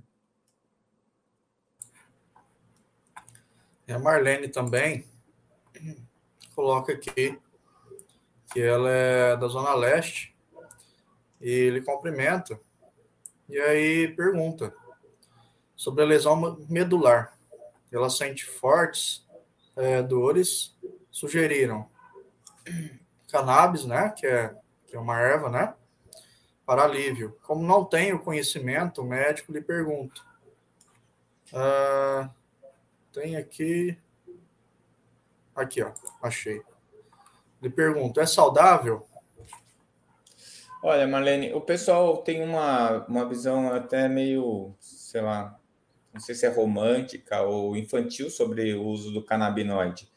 A Marlene também coloca aqui que ela é da Zona Leste e ele cumprimenta e aí pergunta sobre a lesão medular. Ela sente fortes é, dores, sugeriram cannabis, né, que é, que é uma erva, né, para alívio. Como não tenho conhecimento, o médico lhe pergunta. Uh, tem aqui. Aqui, ó. Achei. Lhe pergunto: é saudável? Olha, Marlene, o pessoal tem uma, uma visão até meio, sei lá, não sei se é romântica ou infantil sobre o uso do canabinoide.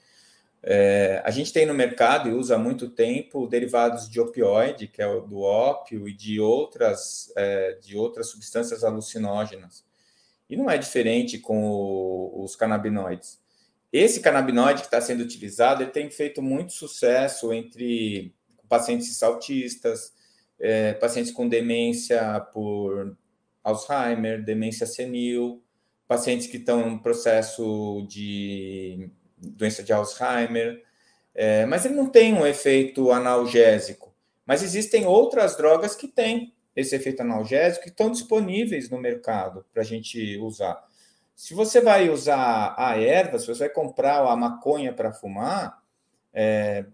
É, a gente tem no mercado e usa há muito tempo derivados de opioide, que é do ópio, e de outras, é, de outras substâncias alucinógenas. E não é diferente com o, os canabinoides. Esse canabinoide que está sendo utilizado ele tem feito muito sucesso entre pacientes autistas, é, pacientes com demência por Alzheimer, demência senil, pacientes que estão em processo de doença de Alzheimer, é, mas ele não tem um efeito analgésico. Mas existem outras drogas que têm esse efeito analgésico que estão disponíveis no mercado para a gente usar. Se você vai usar a erva, se você vai comprar a maconha para fumar, é,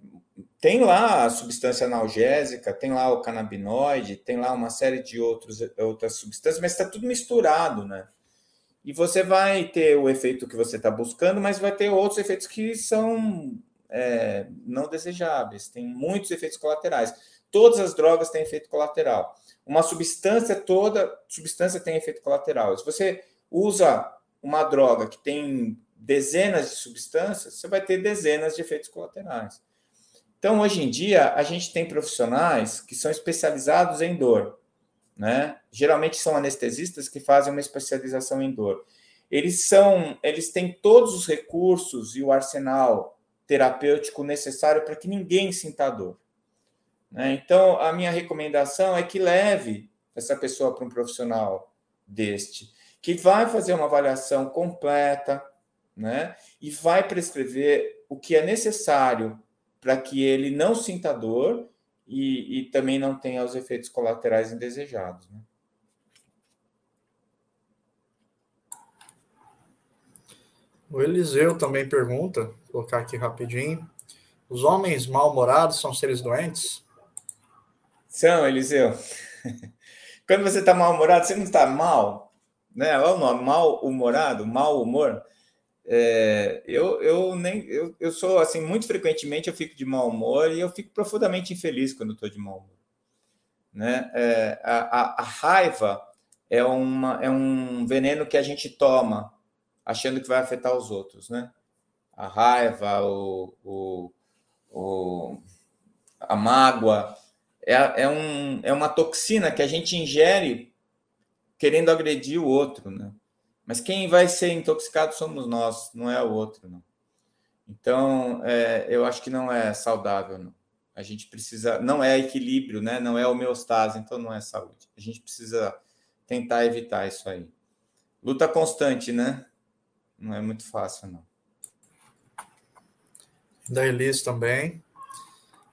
tem lá a substância analgésica, tem lá o canabinoide, tem lá uma série de outros, outras substâncias, mas está tudo misturado, né? E você vai ter o efeito que você está buscando, mas vai ter outros efeitos que são é, não desejáveis. Tem muitos efeitos colaterais. Todas as drogas têm efeito colateral. Uma substância toda, substância tem efeito colateral. Se você usa uma droga que tem dezenas de substâncias, você vai ter dezenas de efeitos colaterais. Então, hoje em dia, a gente tem profissionais que são especializados em dor né? Geralmente são anestesistas que fazem uma especialização em dor. Eles são, eles têm todos os recursos e o arsenal terapêutico necessário para que ninguém sinta dor. Né? Então, a minha recomendação é que leve essa pessoa para um profissional deste, que vai fazer uma avaliação completa, né? E vai prescrever o que é necessário para que ele não sinta dor e, e também não tenha os efeitos colaterais indesejados. Né? O Eliseu também pergunta, vou colocar aqui rapidinho. Os homens mal-humorados são seres doentes? São, Eliseu. Quando você está mal-humorado, você não está mal, né? Olha o nome, mal-humorado, mau humor. É, eu, eu nem eu, eu sou assim muito frequentemente eu fico de mau humor e eu fico profundamente infeliz quando estou de mau humor né é, a, a, a, raiva é uma é um veneno que a gente toma achando que vai afetar os outros né a raiva o, o, o a mágoa é, é, um, é uma toxina que a gente ingere querendo agredir o outro, né? Mas quem vai ser intoxicado somos nós, não é o outro, não. Então, é, eu acho que não é saudável, não. A gente precisa, não é equilíbrio, né? Não é homeostase, então não é saúde. A gente precisa tentar evitar isso aí. Luta constante, né? Não é muito fácil, não. Da Elis também.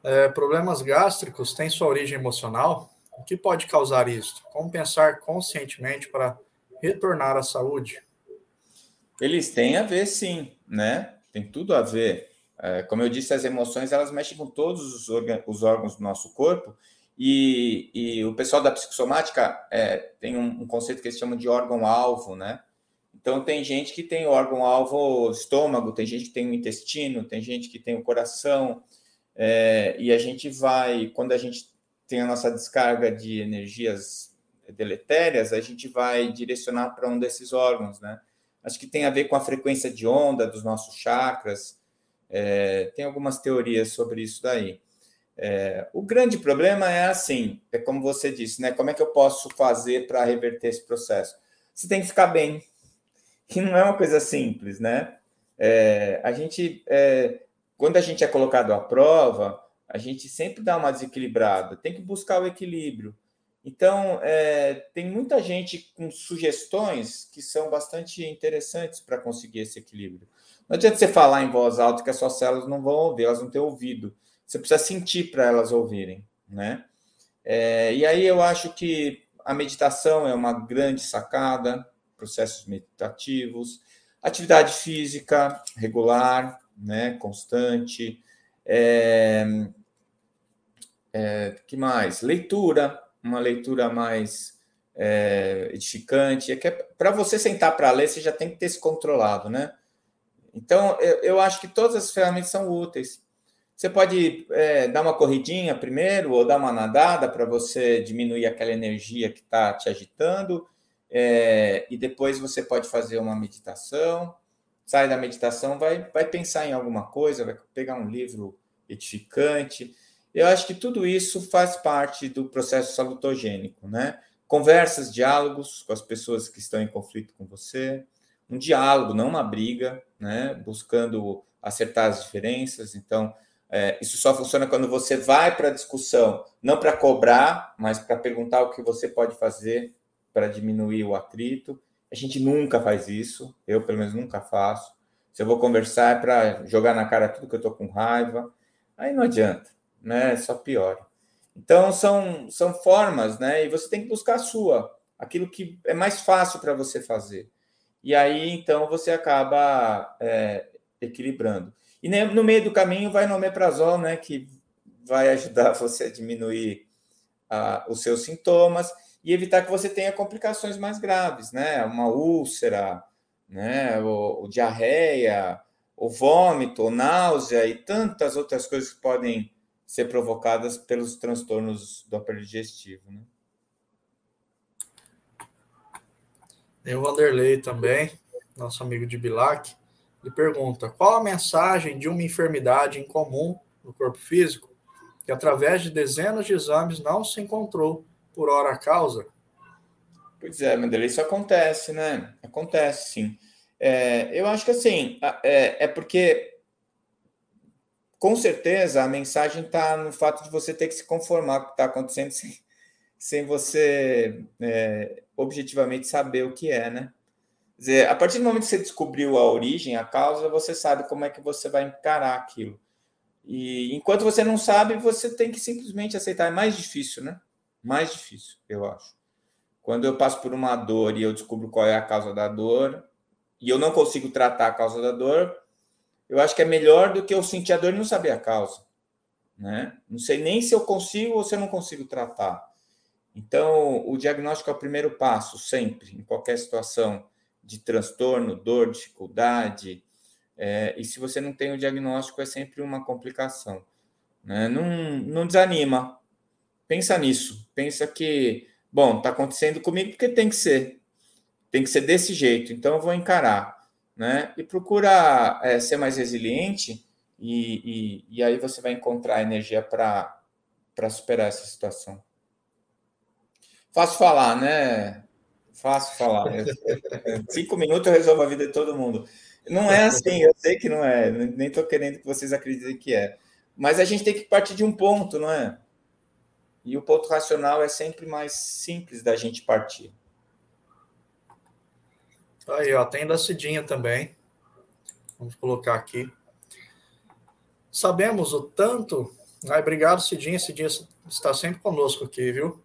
É, problemas gástricos têm sua origem emocional? O que pode causar isso? Como pensar conscientemente para retornar à saúde? Eles têm a ver, sim, né? Tem tudo a ver. É, como eu disse, as emoções elas mexem com todos os, os órgãos do nosso corpo e, e, o pessoal da psicossomática é, tem um, um, conceito que eles chamam de órgão-alvo, né? Então, tem gente que tem órgão-alvo estômago, tem gente que tem o intestino, tem gente que tem o coração, é, e a gente vai, quando a gente tem a nossa descarga de energias deletérias, a gente vai direcionar para um desses órgãos, né? Acho que tem a ver com a frequência de onda dos nossos chakras, é, tem algumas teorias sobre isso daí. É, o grande problema é assim, é como você disse, né? Como é que eu posso fazer para reverter esse processo? Você tem que ficar bem, que não é uma coisa simples, né? É, a gente é, quando a gente é colocado à prova, a gente sempre dá uma desequilibrada, tem que buscar o equilíbrio. Então, é, tem muita gente com sugestões que são bastante interessantes para conseguir esse equilíbrio. Não adianta você falar em voz alta que as suas células não vão ouvir, elas não têm ouvido. Você precisa sentir para elas ouvirem, né? É, e aí eu acho que a meditação é uma grande sacada, processos meditativos, atividade física regular, né, constante. É, é, que mais? Leitura, uma leitura mais é, edificante. É que é, para você sentar para ler, você já tem que ter se controlado, né? Então, eu, eu acho que todas as ferramentas são úteis. Você pode é, dar uma corridinha primeiro ou dar uma nadada para você diminuir aquela energia que está te agitando, é, e depois você pode fazer uma meditação sai da meditação, vai, vai pensar em alguma coisa, vai pegar um livro edificante. Eu acho que tudo isso faz parte do processo salutogênico, né? Conversas, diálogos com as pessoas que estão em conflito com você, um diálogo, não uma briga, né? Buscando acertar as diferenças. Então, é, isso só funciona quando você vai para a discussão, não para cobrar, mas para perguntar o que você pode fazer para diminuir o atrito. A gente nunca faz isso, eu pelo menos nunca faço. Se eu vou conversar é para jogar na cara tudo que eu estou com raiva, aí não adianta, né? Só piora. Então são, são formas, né? E você tem que buscar a sua, aquilo que é mais fácil para você fazer. E aí então você acaba é, equilibrando. E no meio do caminho vai no omeprazol, né? Que vai ajudar você a diminuir a, os seus sintomas e evitar que você tenha complicações mais graves, né? Uma úlcera, né? O, o diarreia, o vômito, o náusea e tantas outras coisas que podem ser provocadas pelos transtornos do aparelho digestivo, né? Tem o Vanderlei também, nosso amigo de Bilac. Ele pergunta: qual a mensagem de uma enfermidade incomum no corpo físico que, através de dezenas de exames, não se encontrou por hora a causa? Pois é, Mandela, isso acontece, né? Acontece, sim. É, eu acho que assim, é, é porque com certeza a mensagem está no fato de você ter que se conformar com o que está acontecendo sem, sem você é, objetivamente saber o que é, né? Quer dizer, a partir do momento que você descobriu a origem, a causa, você sabe como é que você vai encarar aquilo. E enquanto você não sabe, você tem que simplesmente aceitar. É mais difícil, né? mais difícil, eu acho. Quando eu passo por uma dor e eu descubro qual é a causa da dor, e eu não consigo tratar a causa da dor, eu acho que é melhor do que eu sentir a dor e não saber a causa. Né? Não sei nem se eu consigo ou se eu não consigo tratar. Então, o diagnóstico é o primeiro passo, sempre, em qualquer situação de transtorno, dor, dificuldade. É, e se você não tem o diagnóstico, é sempre uma complicação. Né? Não, não desanima. Pensa nisso. Pensa que, bom, está acontecendo comigo porque tem que ser. Tem que ser desse jeito. Então eu vou encarar. Né? E procura é, ser mais resiliente e, e, e aí você vai encontrar energia para superar essa situação. Fácil falar, né? Fácil falar. Cinco minutos eu resolvo a vida de todo mundo. Não é assim, eu sei que não é, nem estou querendo que vocês acreditem que é. Mas a gente tem que partir de um ponto, não é? E o ponto racional é sempre mais simples da gente partir. Aí, ó, tem da Cidinha também. Vamos colocar aqui. Sabemos o tanto. Ai, obrigado, Cidinha. Cidinha está sempre conosco aqui, viu?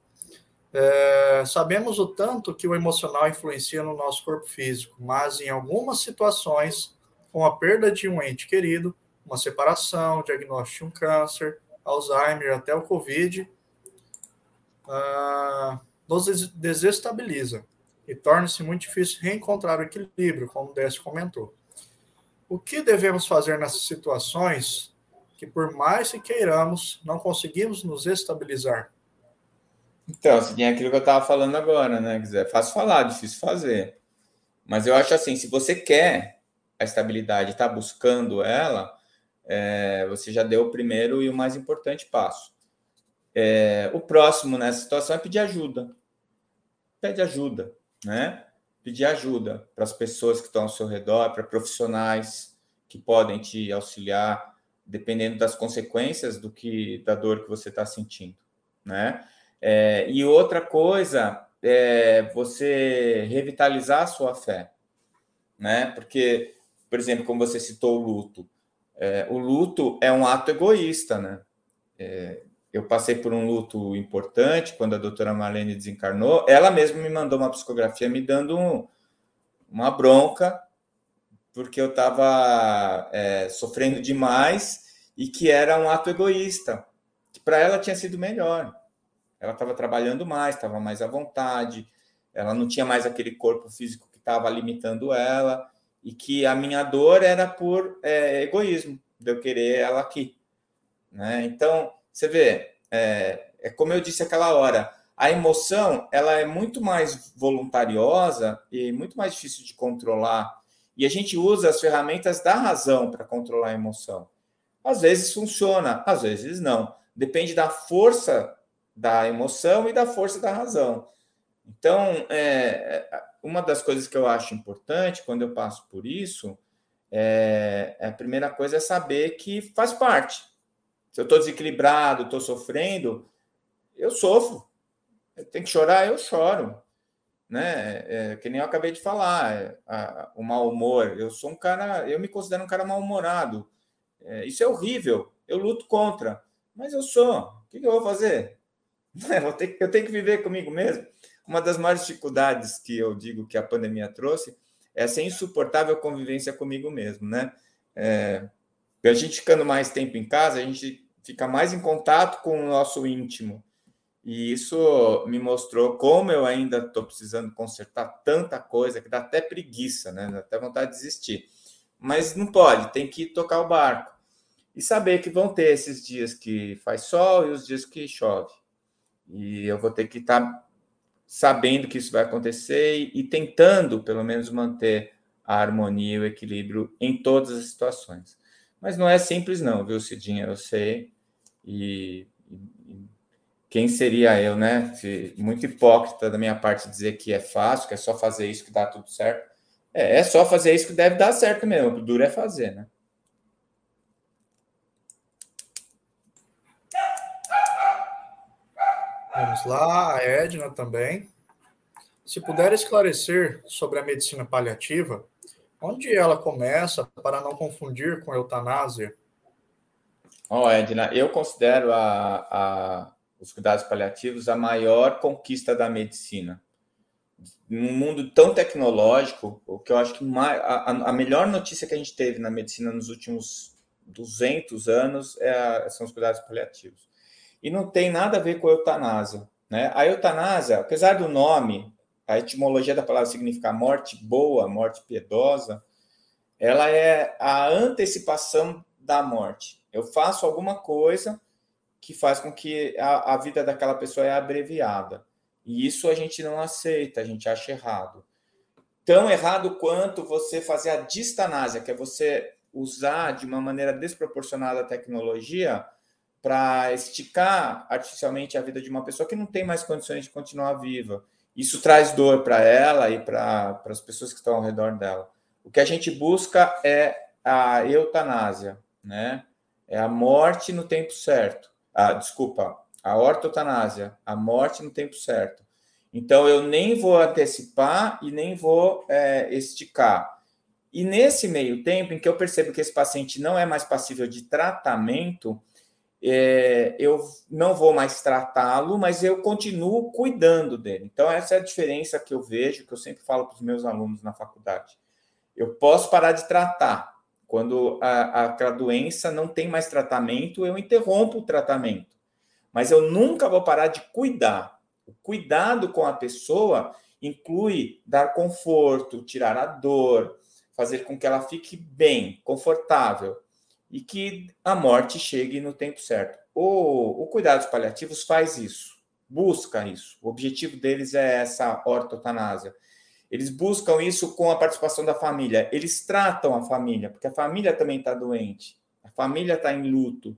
É, sabemos o tanto que o emocional influencia no nosso corpo físico, mas em algumas situações, com a perda de um ente querido, uma separação, diagnóstico de um câncer, Alzheimer, até o Covid, uh, nos desestabiliza e torna-se muito difícil reencontrar o equilíbrio, como o Décio comentou. O que devemos fazer nessas situações que, por mais que queiramos, não conseguimos nos estabilizar? Então, assim, é aquilo que eu estava falando agora, né? Quer dizer, é fácil falar, difícil fazer. Mas eu acho assim, se você quer a estabilidade, está buscando ela, é, você já deu o primeiro e o mais importante passo. É, o próximo nessa situação é pedir ajuda. Pede ajuda, né? Pedir ajuda para as pessoas que estão ao seu redor, para profissionais que podem te auxiliar, dependendo das consequências do que da dor que você está sentindo, né? É, e outra coisa é você revitalizar a sua fé, né? Porque, por exemplo, como você citou o luto, é, o luto é um ato egoísta, né? É, eu passei por um luto importante quando a doutora Marlene desencarnou. Ela mesma me mandou uma psicografia me dando um, uma bronca, porque eu estava é, sofrendo demais e que era um ato egoísta, que para ela tinha sido melhor ela estava trabalhando mais, estava mais à vontade, ela não tinha mais aquele corpo físico que estava limitando ela, e que a minha dor era por é, egoísmo, de eu querer ela aqui. Né? Então, você vê, é, é como eu disse aquela hora, a emoção ela é muito mais voluntariosa e muito mais difícil de controlar. E a gente usa as ferramentas da razão para controlar a emoção. Às vezes funciona, às vezes não. Depende da força da emoção e da força da razão. Então, é, é, uma das coisas que eu acho importante quando eu passo por isso, é, é a primeira coisa é saber que faz parte. Se eu estou desequilibrado, estou sofrendo, eu sofro. Eu tenho que chorar, eu choro. Né? É, que nem eu acabei de falar, é, a, o mau humor. Eu sou um cara, eu me considero um cara mal-humorado. É, isso é horrível. Eu luto contra, mas eu sou. O que, que eu vou fazer? Eu tenho, eu tenho que viver comigo mesmo. Uma das maiores dificuldades que eu digo que a pandemia trouxe é essa insuportável convivência comigo mesmo, né? É, a gente ficando mais tempo em casa, a gente fica mais em contato com o nosso íntimo. E isso me mostrou como eu ainda estou precisando consertar tanta coisa que dá até preguiça, né? Dá até vontade de desistir. Mas não pode, tem que tocar o barco. E saber que vão ter esses dias que faz sol e os dias que chove. E eu vou ter que estar tá sabendo que isso vai acontecer e, tentando, pelo menos, manter a harmonia e o equilíbrio em todas as situações. Mas não é simples, não, viu, Cidinha? Eu sei. E, e quem seria eu, né? Se, muito hipócrita da minha parte dizer que é fácil, que é só fazer isso que dá tudo certo. É, é só fazer isso que deve dar certo mesmo. O duro é fazer, né? Vamos lá, a Edna também. Se puder esclarecer sobre a medicina paliativa, onde ela começa para não confundir com eutanásia? Oh, Edna, eu considero a, a, os cuidados paliativos a maior conquista da medicina. Num mundo tão tecnológico, o que eu acho que mais, a, a melhor notícia que a gente teve na medicina nos últimos 200 anos é são os cuidados paliativos e não tem nada a ver com a eutanásia. Né? A eutanásia, apesar do nome, a etimologia da palavra significa morte boa, morte piedosa, ela é a antecipação da morte. Eu faço alguma coisa que faz com que a, a vida daquela pessoa é abreviada. E isso a gente não aceita, a gente acha errado. Tão errado quanto você fazer a distanásia, que é você usar de uma maneira desproporcionada a tecnologia para esticar artificialmente a vida de uma pessoa que não tem mais condições de continuar viva. Isso traz dor para ela e para as pessoas que estão ao redor dela. O que a gente busca é a eutanásia, né? É a morte no tempo certo. Ah, desculpa, a ortotanásia, a morte no tempo certo. Então, eu nem vou antecipar e nem vou é, esticar. E nesse meio tempo em que eu percebo que esse paciente não é mais passível de tratamento, é, eu não vou mais tratá-lo, mas eu continuo cuidando dele. Então, essa é a diferença que eu vejo, que eu sempre falo para os meus alunos na faculdade. Eu posso parar de tratar. Quando a, aquela doença não tem mais tratamento, eu interrompo o tratamento mas eu nunca vou parar de cuidar. O cuidado com a pessoa inclui dar conforto, tirar a dor, fazer com que ela fique bem, confortável e que a morte chegue no tempo certo. O, o cuidados paliativos faz isso, busca isso. O objetivo deles é essa ortotanásia. Eles buscam isso com a participação da família. Eles tratam a família, porque a família também está doente. A família está em luto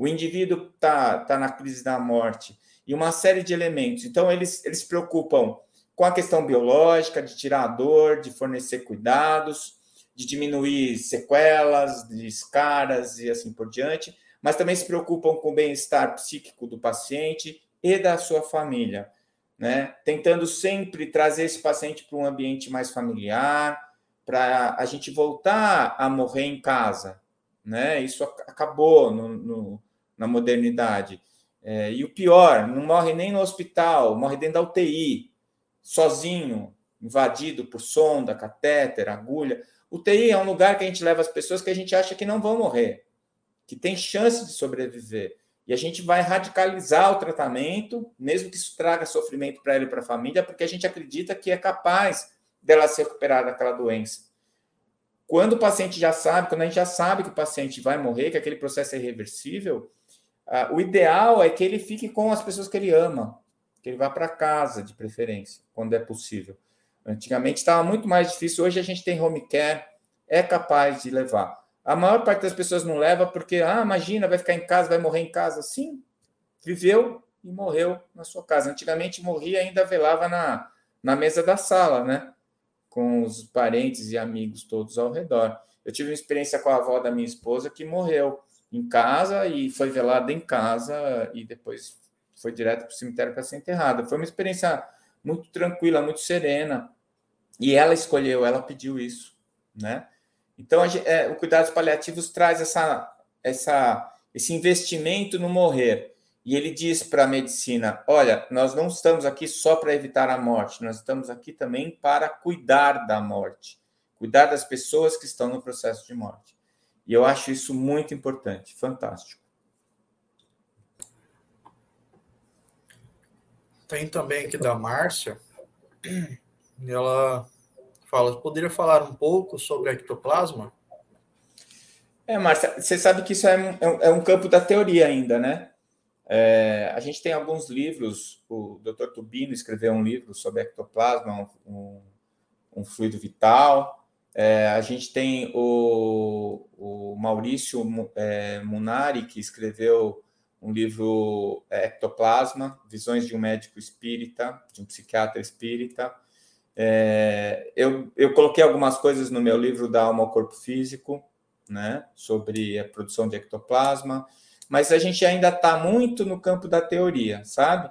o indivíduo está tá na crise da morte e uma série de elementos. Então, eles, eles se preocupam com a questão biológica, de tirar a dor, de fornecer cuidados, de diminuir sequelas, de escaras e assim por diante, mas também se preocupam com o bem-estar psíquico do paciente e da sua família, né? Tentando sempre trazer esse paciente para um ambiente mais familiar, para a gente voltar a morrer em casa, né? Isso acabou no, no na modernidade. É, e o pior, não morre nem no hospital, morre dentro da UTI, sozinho, invadido por sonda, catéter, agulha. UTI é um lugar que a gente leva as pessoas que a gente acha que não vão morrer, que tem chance de sobreviver. E a gente vai radicalizar o tratamento, mesmo que isso traga sofrimento para ele e para a família, porque a gente acredita que é capaz dela se recuperar daquela doença. Quando o paciente já sabe, quando a gente já sabe que o paciente vai morrer, que aquele processo é irreversível, Uh, o ideal é que ele fique com as pessoas que ele ama, que ele vá para casa, de preferência, quando é possível. Antigamente estava muito mais difícil, hoje a gente tem home care, é capaz de levar. A maior parte das pessoas não leva porque, ah, imagina, vai ficar em casa, vai morrer em casa. Sim, viveu e morreu na sua casa. Antigamente morria ainda velava na, na mesa da sala, né? Com os parentes e amigos todos ao redor. Eu tive uma experiência com a avó da minha esposa que morreu em casa e foi velada em casa e depois foi direto para o cemitério para ser enterrada. Foi uma experiência muito tranquila, muito serena. E ela escolheu, ela pediu isso, né? Então, é, o cuidados paliativos traz essa, essa, esse investimento no morrer. E ele diz para a medicina: olha, nós não estamos aqui só para evitar a morte, nós estamos aqui também para cuidar da morte, cuidar das pessoas que estão no processo de morte. E eu acho isso muito importante, fantástico. Tem também aqui da Márcia, ela fala, poderia falar um pouco sobre ectoplasma? É, Márcia, você sabe que isso é um, é um campo da teoria ainda, né? É, a gente tem alguns livros, o Dr. Tubino escreveu um livro sobre ectoplasma, um, um, um fluido vital, é, a gente tem o, o Maurício é, Munari, que escreveu um livro é, Ectoplasma, Visões de um Médico Espírita, de um Psiquiatra Espírita. É, eu, eu coloquei algumas coisas no meu livro da Alma ao Corpo Físico, né, sobre a produção de ectoplasma, mas a gente ainda está muito no campo da teoria, sabe?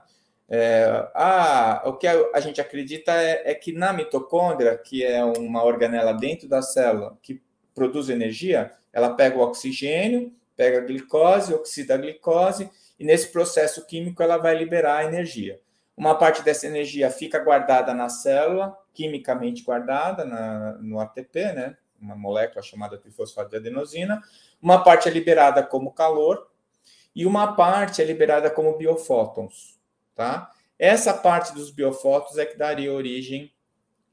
É, ah, o que a gente acredita é, é, que na mitocôndria, que é uma organela dentro da célula que produz energia, ela pega o oxigênio, pega a glicose, oxida a glicose, e nesse processo químico ela vai liberar energia. Uma parte dessa energia fica guardada na célula, quimicamente guardada na, no ATP, né? uma molécula chamada trifosfato de adenosina. Uma parte é liberada como calor e uma parte é liberada como biofótons tá? Essa parte dos biofótons é que daria origem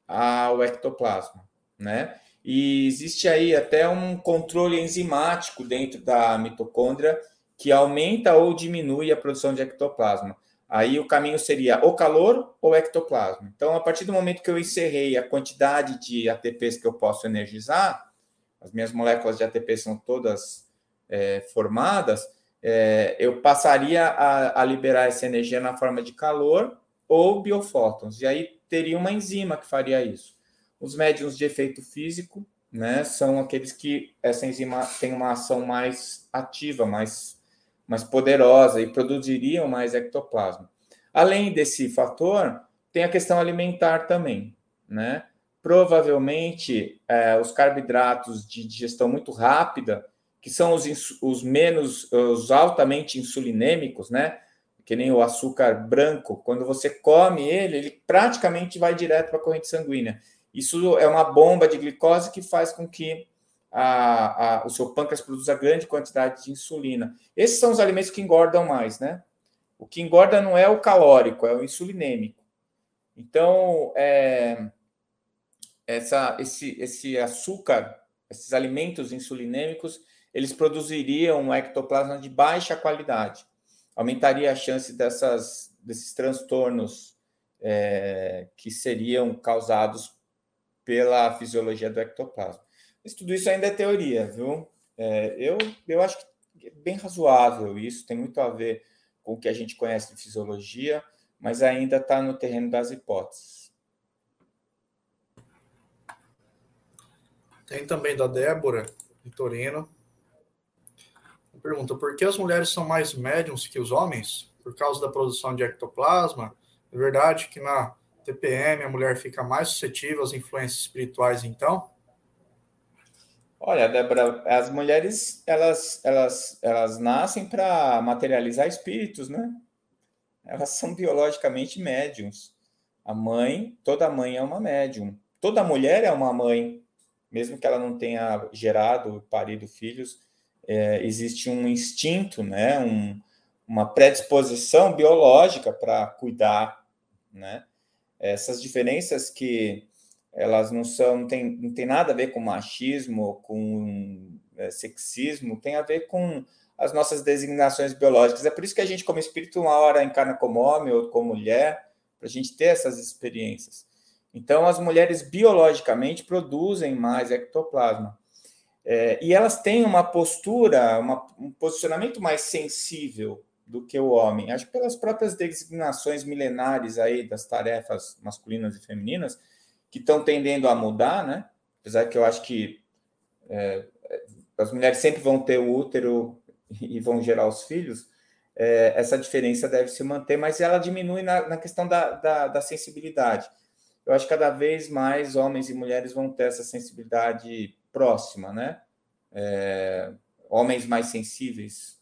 ao ectoplasma, né? E existe aí até um controle enzimático dentro da mitocôndria que aumenta ou diminui a produção de ectoplasma. Aí o caminho seria o calor ou ectoplasma. Então, a partir do momento que eu encerrei a quantidade de ATPs que eu posso energizar, as minhas moléculas de ATP são todas é, formadas, é, eu passaria a, a, liberar essa energia na forma de calor ou biofótons. E aí teria uma enzima que faria isso. Os médiums de efeito físico, né, são aqueles que essa enzima tem uma ação mais ativa, mais, mais poderosa e produziriam mais ectoplasma. Além desse fator, tem a questão alimentar também, né? Provavelmente, é, os carboidratos de digestão muito rápida que são os, os menos, os altamente insulinêmicos, né? Que nem o açúcar branco, quando você come ele, ele praticamente vai direto para a corrente sanguínea. Isso é uma bomba de glicose que faz com que a, a, o seu pâncreas produza grande quantidade de insulina. Esses são os alimentos que engordam mais, né? O que engorda não é o calórico, é o insulinêmico. Então, é, essa, esse, esse açúcar, esses alimentos insulinêmicos, eles produziriam um ectoplasma de baixa qualidade. Aumentaria a chance dessas, desses transtornos é, que seriam causados pela fisiologia do ectoplasma. Mas tudo isso ainda é teoria, viu? É, eu, eu acho que é bem razoável isso, tem muito a ver com o que a gente conhece de fisiologia, mas ainda está no terreno das hipóteses. Tem também da Débora Vitorino. Pergunta: por que as mulheres são mais médiums que os homens? Por causa da produção de ectoplasma? É verdade que na TPM a mulher fica mais suscetível às influências espirituais, então? Olha, Débora, as mulheres elas, elas, elas nascem para materializar espíritos, né? Elas são biologicamente médiums. A mãe, toda mãe é uma médium. Toda mulher é uma mãe, mesmo que ela não tenha gerado, parido filhos, é, existe um instinto, né, um, uma predisposição biológica para cuidar, né? Essas diferenças que elas não são, não tem, não tem nada a ver com machismo, com é, sexismo, tem a ver com as nossas designações biológicas. É por isso que a gente, como espírito, uma hora encarna como homem ou como mulher, para a gente ter essas experiências. Então, as mulheres biologicamente produzem mais ectoplasma. É, e elas têm uma postura, uma, um posicionamento mais sensível do que o homem. Acho que pelas próprias designações milenares aí das tarefas masculinas e femininas, que estão tendendo a mudar, né? Apesar que eu acho que é, as mulheres sempre vão ter o útero e vão gerar os filhos, é, essa diferença deve se manter, mas ela diminui na, na questão da, da, da sensibilidade. Eu acho que cada vez mais homens e mulheres vão ter essa sensibilidade próxima, né? É, homens mais sensíveis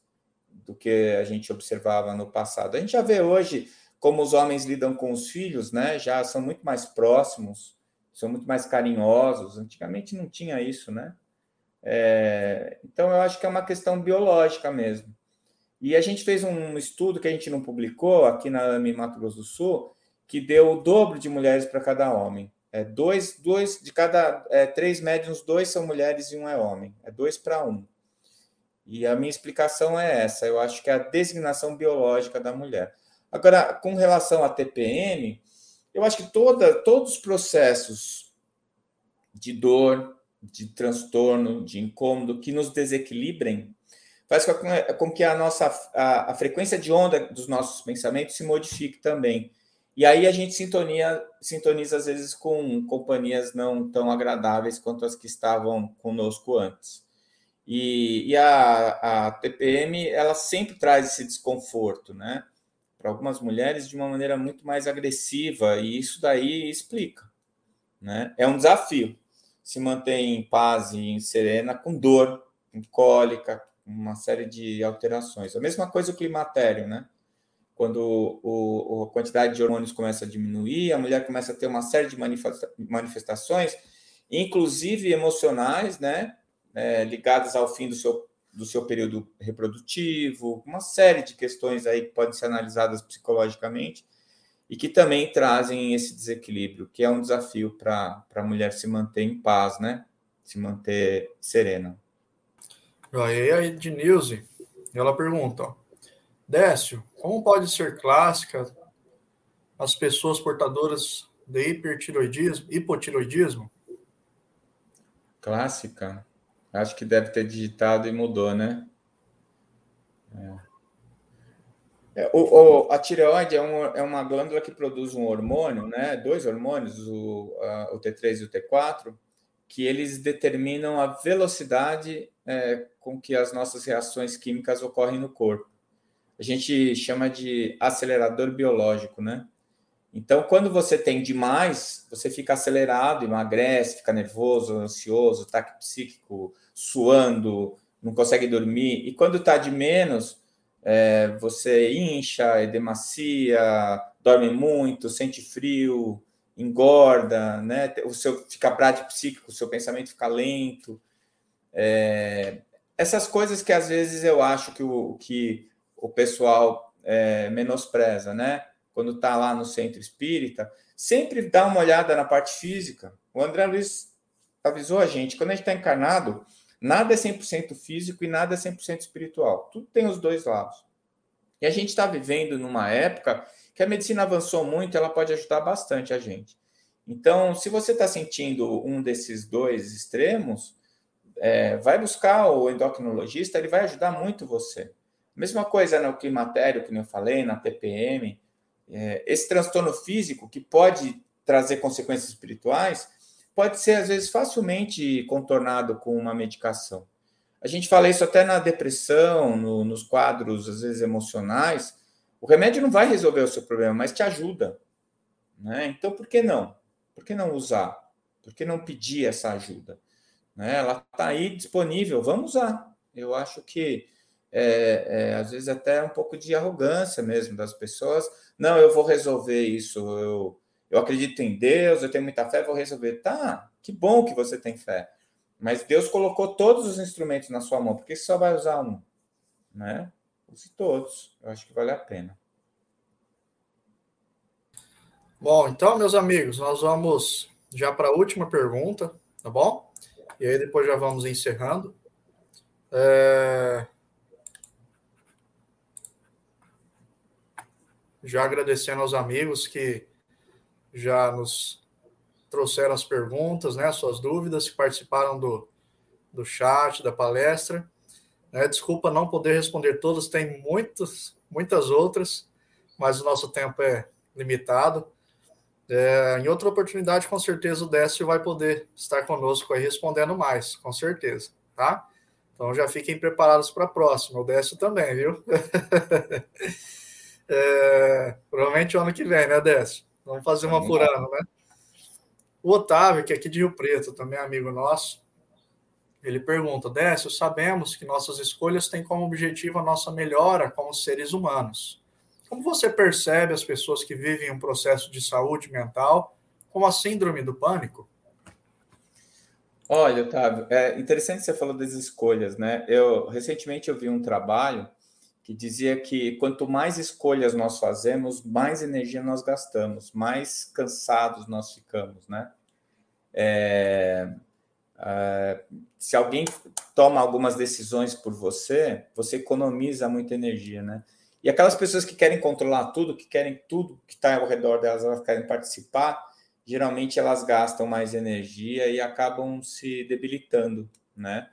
do que a gente observava no passado. A gente já vê hoje como os homens lidam com os filhos, né? Já são muito mais próximos, são muito mais carinhosos. Antigamente não tinha isso, né? É, então eu acho que é uma questão biológica mesmo. E a gente fez um estudo que a gente não publicou aqui na AMI Mato Grosso do Sul, que deu o dobro de mulheres para cada homem. É dois, dois de cada é, três médiums, dois são mulheres e um é homem. É dois para um. E a minha explicação é essa. Eu acho que é a designação biológica da mulher. Agora, com relação à TPM, eu acho que toda, todos os processos de dor, de transtorno, de incômodo que nos desequilibrem, faz com, que a nossa a, a frequência de onda dos nossos pensamentos se modifique também. E aí a gente sintonia, sintoniza às vezes com companhias não tão agradáveis quanto as que estavam conosco antes. E, e a, a TPM, ela sempre traz esse desconforto, né? Para algumas mulheres de uma maneira muito mais agressiva, e isso daí explica, né? É um desafio se manter em paz e em serena com dor, com cólica, uma série de alterações. A mesma coisa o climatério, né? quando o, a quantidade de hormônios começa a diminuir, a mulher começa a ter uma série de manifestações, inclusive emocionais, né, é, ligadas ao fim do seu, do seu período reprodutivo, uma série de questões aí que podem ser analisadas psicologicamente. e que também trazem esse desequilíbrio, que é um desafio para a mulher se manter em paz, né? Se manter serena. E aí, Ednilze, ela pergunta, Décio, como pode ser clássica as pessoas portadoras de hipertiroidismo, hipotiroidismo? Clássica? Acho que deve ter digitado e mudou, né? É. É, o, o, a tireoide é, um, é, uma glândula que produz um hormônio, né? Dois hormônios, o, a, o T3 e o T4, que eles determinam a velocidade é, com que as nossas reações químicas ocorrem no corpo. A gente chama de acelerador biológico, né? Então, quando você tem demais, você fica acelerado, emagrece, fica nervoso, ansioso, ataque psíquico, suando, não consegue dormir. E quando está de menos, é, você incha, edemacia, dorme muito, sente frio, engorda, né? O seu fica prático psíquico, o seu pensamento fica lento. É, essas coisas que às vezes eu acho que o, que o pessoal é, menospreza, né? quando está lá no centro espírita, sempre dá uma olhada na parte física. O André Luiz avisou a gente, quando a gente está encarnado, nada é 100% físico e nada é 100% espiritual. Tudo tem os dois lados. E a gente está vivendo numa época que a medicina avançou muito, ela pode ajudar bastante a gente. Então, se você está sentindo um desses dois extremos, é, vai buscar o endocrinologista, ele vai ajudar muito você. Mesma coisa no climatério, que eu falei, na TPM é, esse transtorno físico, que pode trazer consequências espirituais, pode ser, às vezes, facilmente contornado com uma medicação. A gente fala isso até na depressão, no, nos quadros, às vezes, emocionais. O remédio não vai resolver o seu problema, mas te ajuda. Né? Então, por que não? Por que não usar? Por que não pedir essa ajuda? Né? Ela está aí disponível, vamos usar. Eu acho que, é, é, às vezes, até um pouco de arrogância mesmo das pessoas não, eu vou resolver isso, eu, eu acredito em Deus, eu tenho muita fé, vou resolver. Tá, que bom que você tem fé. Mas Deus colocou todos os instrumentos na sua mão, por que você só vai usar um? Né? Use todos, eu acho que vale a pena. Bom, então, meus amigos, nós vamos já para a última pergunta, tá bom? E aí depois já vamos encerrando. É... já agradecendo aos amigos que já nos trouxeram as perguntas, né, suas dúvidas, que participaram do, do chat, da palestra. Né, desculpa não poder responder todas, tem muitas, muitas outras, mas o nosso tempo é limitado. É, em outra oportunidade, com certeza, o Décio vai poder estar conosco aí respondendo mais, com certeza, tá? Então já fiquem preparados para a próxima. O Décio também, viu? É, provavelmente o ano que vem, né, Décio? Vamos fazer uma por ano, né? O Otávio, que é aqui de Rio Preto, também é amigo nosso, ele pergunta: Décio, sabemos que nossas escolhas têm como objetivo a nossa melhora como seres humanos. Como você percebe as pessoas que vivem um processo de saúde mental, como a síndrome do pânico? Olha, Otávio, é interessante você falou das escolhas, né? Eu recentemente eu vi um trabalho que dizia que quanto mais escolhas nós fazemos, mais energia nós gastamos, mais cansados nós ficamos, né? É, é, se alguém toma algumas decisões por você, você economiza muita energia, né? E aquelas pessoas que querem controlar tudo, que querem tudo que está ao redor delas, elas querem participar, geralmente elas gastam mais energia e acabam se debilitando, né?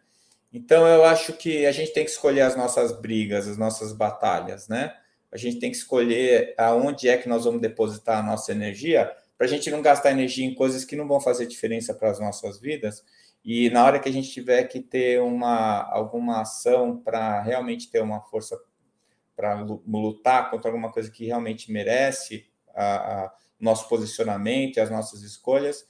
Então, eu acho que a gente tem que escolher as nossas brigas, as nossas batalhas, né? A gente tem que escolher aonde é que nós vamos depositar a nossa energia, para a gente não gastar energia em coisas que não vão fazer diferença para as nossas vidas. E na hora que a gente tiver que ter uma, alguma ação para realmente ter uma força para lutar contra alguma coisa que realmente merece a, a nosso posicionamento e as nossas escolhas,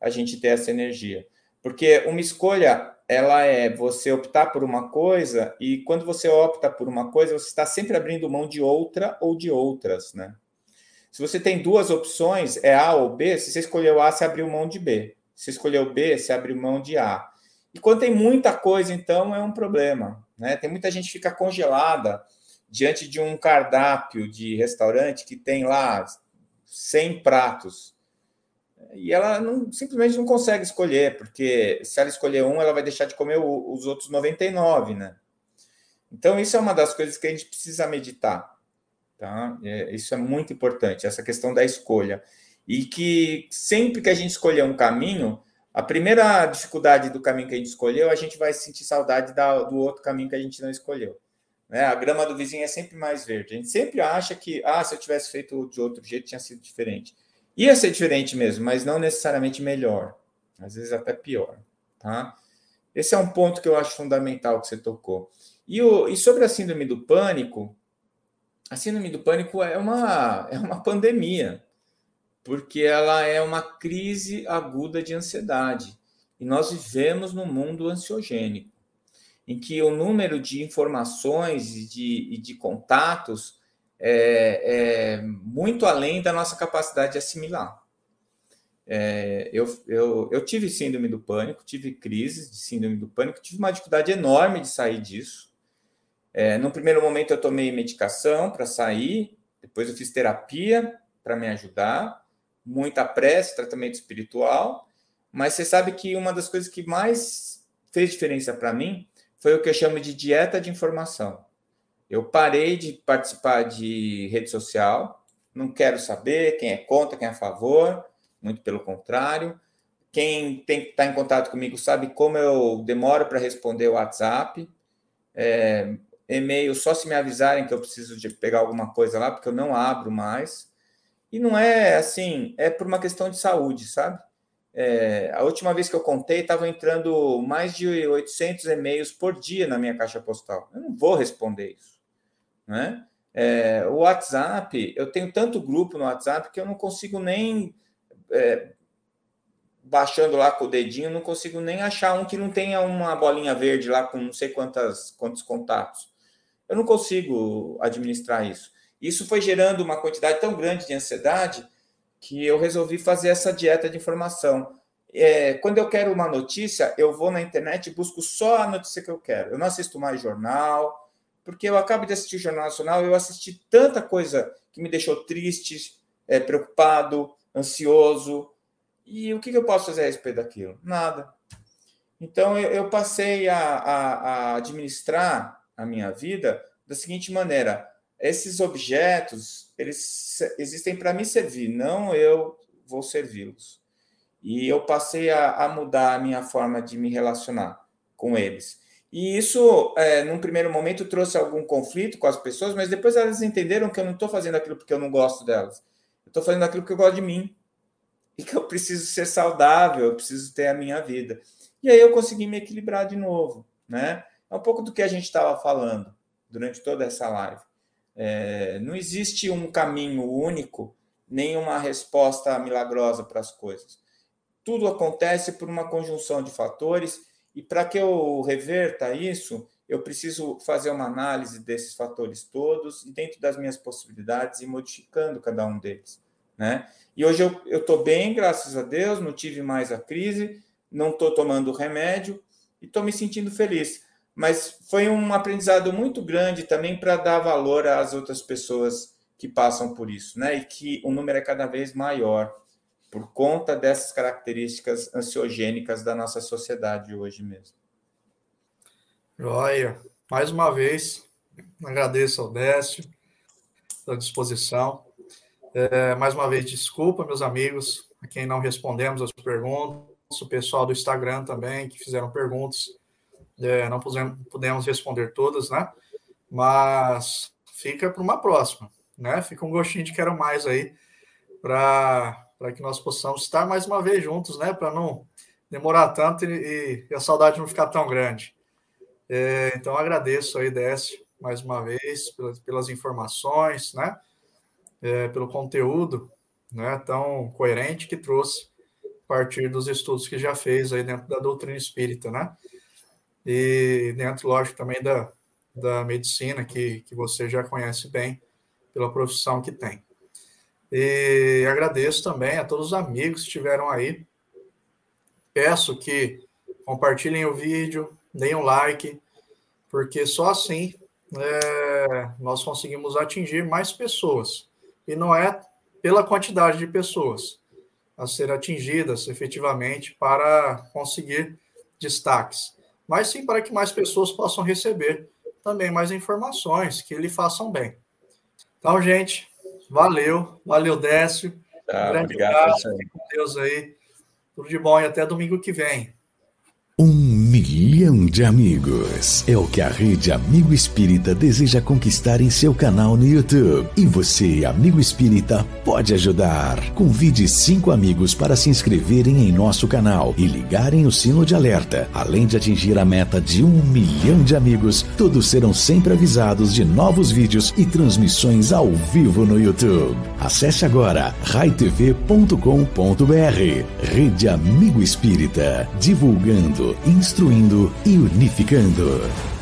a gente ter essa energia. Porque uma escolha ela é você optar por uma coisa e quando você opta por uma coisa, você está sempre abrindo mão de outra ou de outras, né? Se você tem duas opções, é A ou B, se você escolheu A, você abriu mão de B. Se escolheu B, você abriu mão de A. E quando tem muita coisa, então, é um problema, né? Tem muita gente que fica congelada diante de um cardápio de restaurante que tem lá 100 pratos. E ela não, simplesmente não consegue escolher, porque se ela escolher um, ela vai deixar de comer o, os outros 99, né? Então, isso é uma das coisas que a gente precisa meditar. Tá? É, isso é muito importante, essa questão da escolha. E que sempre que a gente escolher um caminho, a primeira dificuldade do caminho que a gente escolheu, a gente vai sentir saudade da, do outro caminho que a gente não escolheu. Né? A grama do vizinho é sempre mais verde. A gente sempre acha que, ah, se eu tivesse feito de outro jeito, tinha sido diferente. Ia ser diferente mesmo, mas não necessariamente melhor. Às vezes até pior. Tá? Esse é um ponto que eu acho fundamental que você tocou. E, o, e sobre a síndrome do pânico, a síndrome do pânico é uma, é uma pandemia, porque ela é uma crise aguda de ansiedade. E nós vivemos num mundo ansiogênico, em que o número de informações e de, e de contatos é, é, muito além da nossa capacidade de assimilar. É, eu, eu, eu tive síndrome do pânico, tive crises de síndrome do pânico, tive uma dificuldade enorme de sair disso. É, no primeiro momento eu tomei medicação para sair, depois eu fiz terapia para me ajudar, muita prece, tratamento espiritual, mas você sabe que uma das coisas que mais fez diferença para mim foi o que eu chamo de dieta de informação. Eu parei de participar de rede social, não quero saber quem é contra, quem é a favor, muito pelo contrário. Quem tem que estar em contato comigo sabe como eu demoro para responder o WhatsApp. É, e-mail só se me avisarem que eu preciso de pegar alguma coisa lá, porque eu não abro mais. E não é assim, é por uma questão de saúde, sabe? É, a última vez que eu contei, estava entrando mais de 800 e-mails por dia na minha caixa postal. Eu não vou responder isso. Né? É, o WhatsApp, eu tenho tanto grupo no WhatsApp que eu não consigo nem. É, baixando lá com o dedinho, não consigo nem achar um que não tenha uma bolinha verde lá com não sei quantas, quantos contatos. Eu não consigo administrar isso. Isso foi gerando uma quantidade tão grande de ansiedade que eu resolvi fazer essa dieta de informação. É, quando eu quero uma notícia, eu vou na internet e busco só a notícia que eu quero. Eu não assisto mais jornal, porque eu acabo de assistir o Jornal Nacional eu assisti tanta coisa que me deixou triste, é, preocupado, ansioso. E o que, que eu posso fazer a respeito daquilo? Nada. Então eu, eu passei a, a, a administrar a minha vida da seguinte maneira: esses objetos eles existem para me servir, não eu vou servi-los. E eu passei a, a, mudar a minha forma de me relacionar com eles. E isso, é, num primeiro momento, trouxe algum conflito com as pessoas, mas depois elas entenderam que eu não estou fazendo aquilo porque eu não gosto delas. Eu estou fazendo aquilo porque eu gosto de mim. E que eu preciso ser saudável, eu preciso ter a minha vida. E aí eu consegui me equilibrar de novo, né? É um pouco do que a gente estava falando durante toda essa live. É, não existe um caminho único, nem uma resposta milagrosa para as coisas. Tudo acontece por uma conjunção de fatores, e para que eu reverta isso, eu preciso fazer uma análise desses fatores todos, e dentro das minhas possibilidades, e modificando cada um deles. Né? E hoje eu estou bem, graças a Deus, não tive mais a crise, não estou tomando remédio e estou me sentindo feliz mas foi um aprendizado muito grande também para dar valor às outras pessoas que passam por isso, né? E que o número é cada vez maior por conta dessas características ansiogênicas da nossa sociedade hoje mesmo. Joia. Mais uma vez, agradeço ao Décio pela disposição. É, mais uma vez, desculpa, meus amigos, a quem não respondemos as perguntas, o pessoal do Instagram também, que fizeram perguntas é, não pudemos, responder todas, né? Mas fica para uma próxima, né? Fica um gostinho de quero mais aí para que nós possamos estar mais uma vez juntos, né? Para não demorar tanto e, e, a saudade não ficar tão grande. É, então agradeço aí, Décio, mais uma vez, pelas, pelas informações, né? É, pelo conteúdo né, tão coerente que trouxe a partir dos estudos que já fez aí dentro da doutrina espírita, né? e dentro, lógico, também da, da medicina, que, que você já conhece bem pela profissão que tem. E agradeço também a todos os amigos que estiveram aí. Peço que compartilhem o vídeo, deem um like, porque só assim é, nós conseguimos atingir mais pessoas. E não é pela quantidade de pessoas a ser atingidas efetivamente para conseguir destaques, mas sim para que mais pessoas possam receber também mais informações que lhe façam bem. Então, gente, valeu, valeu, Décio. Tá, um grande obrigado, abraço, com Deus aí. Tudo de bom e até domingo que vem. Um milhão de amigos é o que a rede Amigo Espírita deseja conquistar em seu canal no YouTube. E você, amigo espírita, pode ajudar. Convide cinco amigos para se inscreverem em nosso canal e ligarem o sino de alerta. Além de atingir a meta de um milhão de amigos, todos serão sempre avisados de novos vídeos e transmissões ao vivo no YouTube. Acesse agora raitv.com.br. Rede Amigo Espírita, divulgando instruindo e unificando.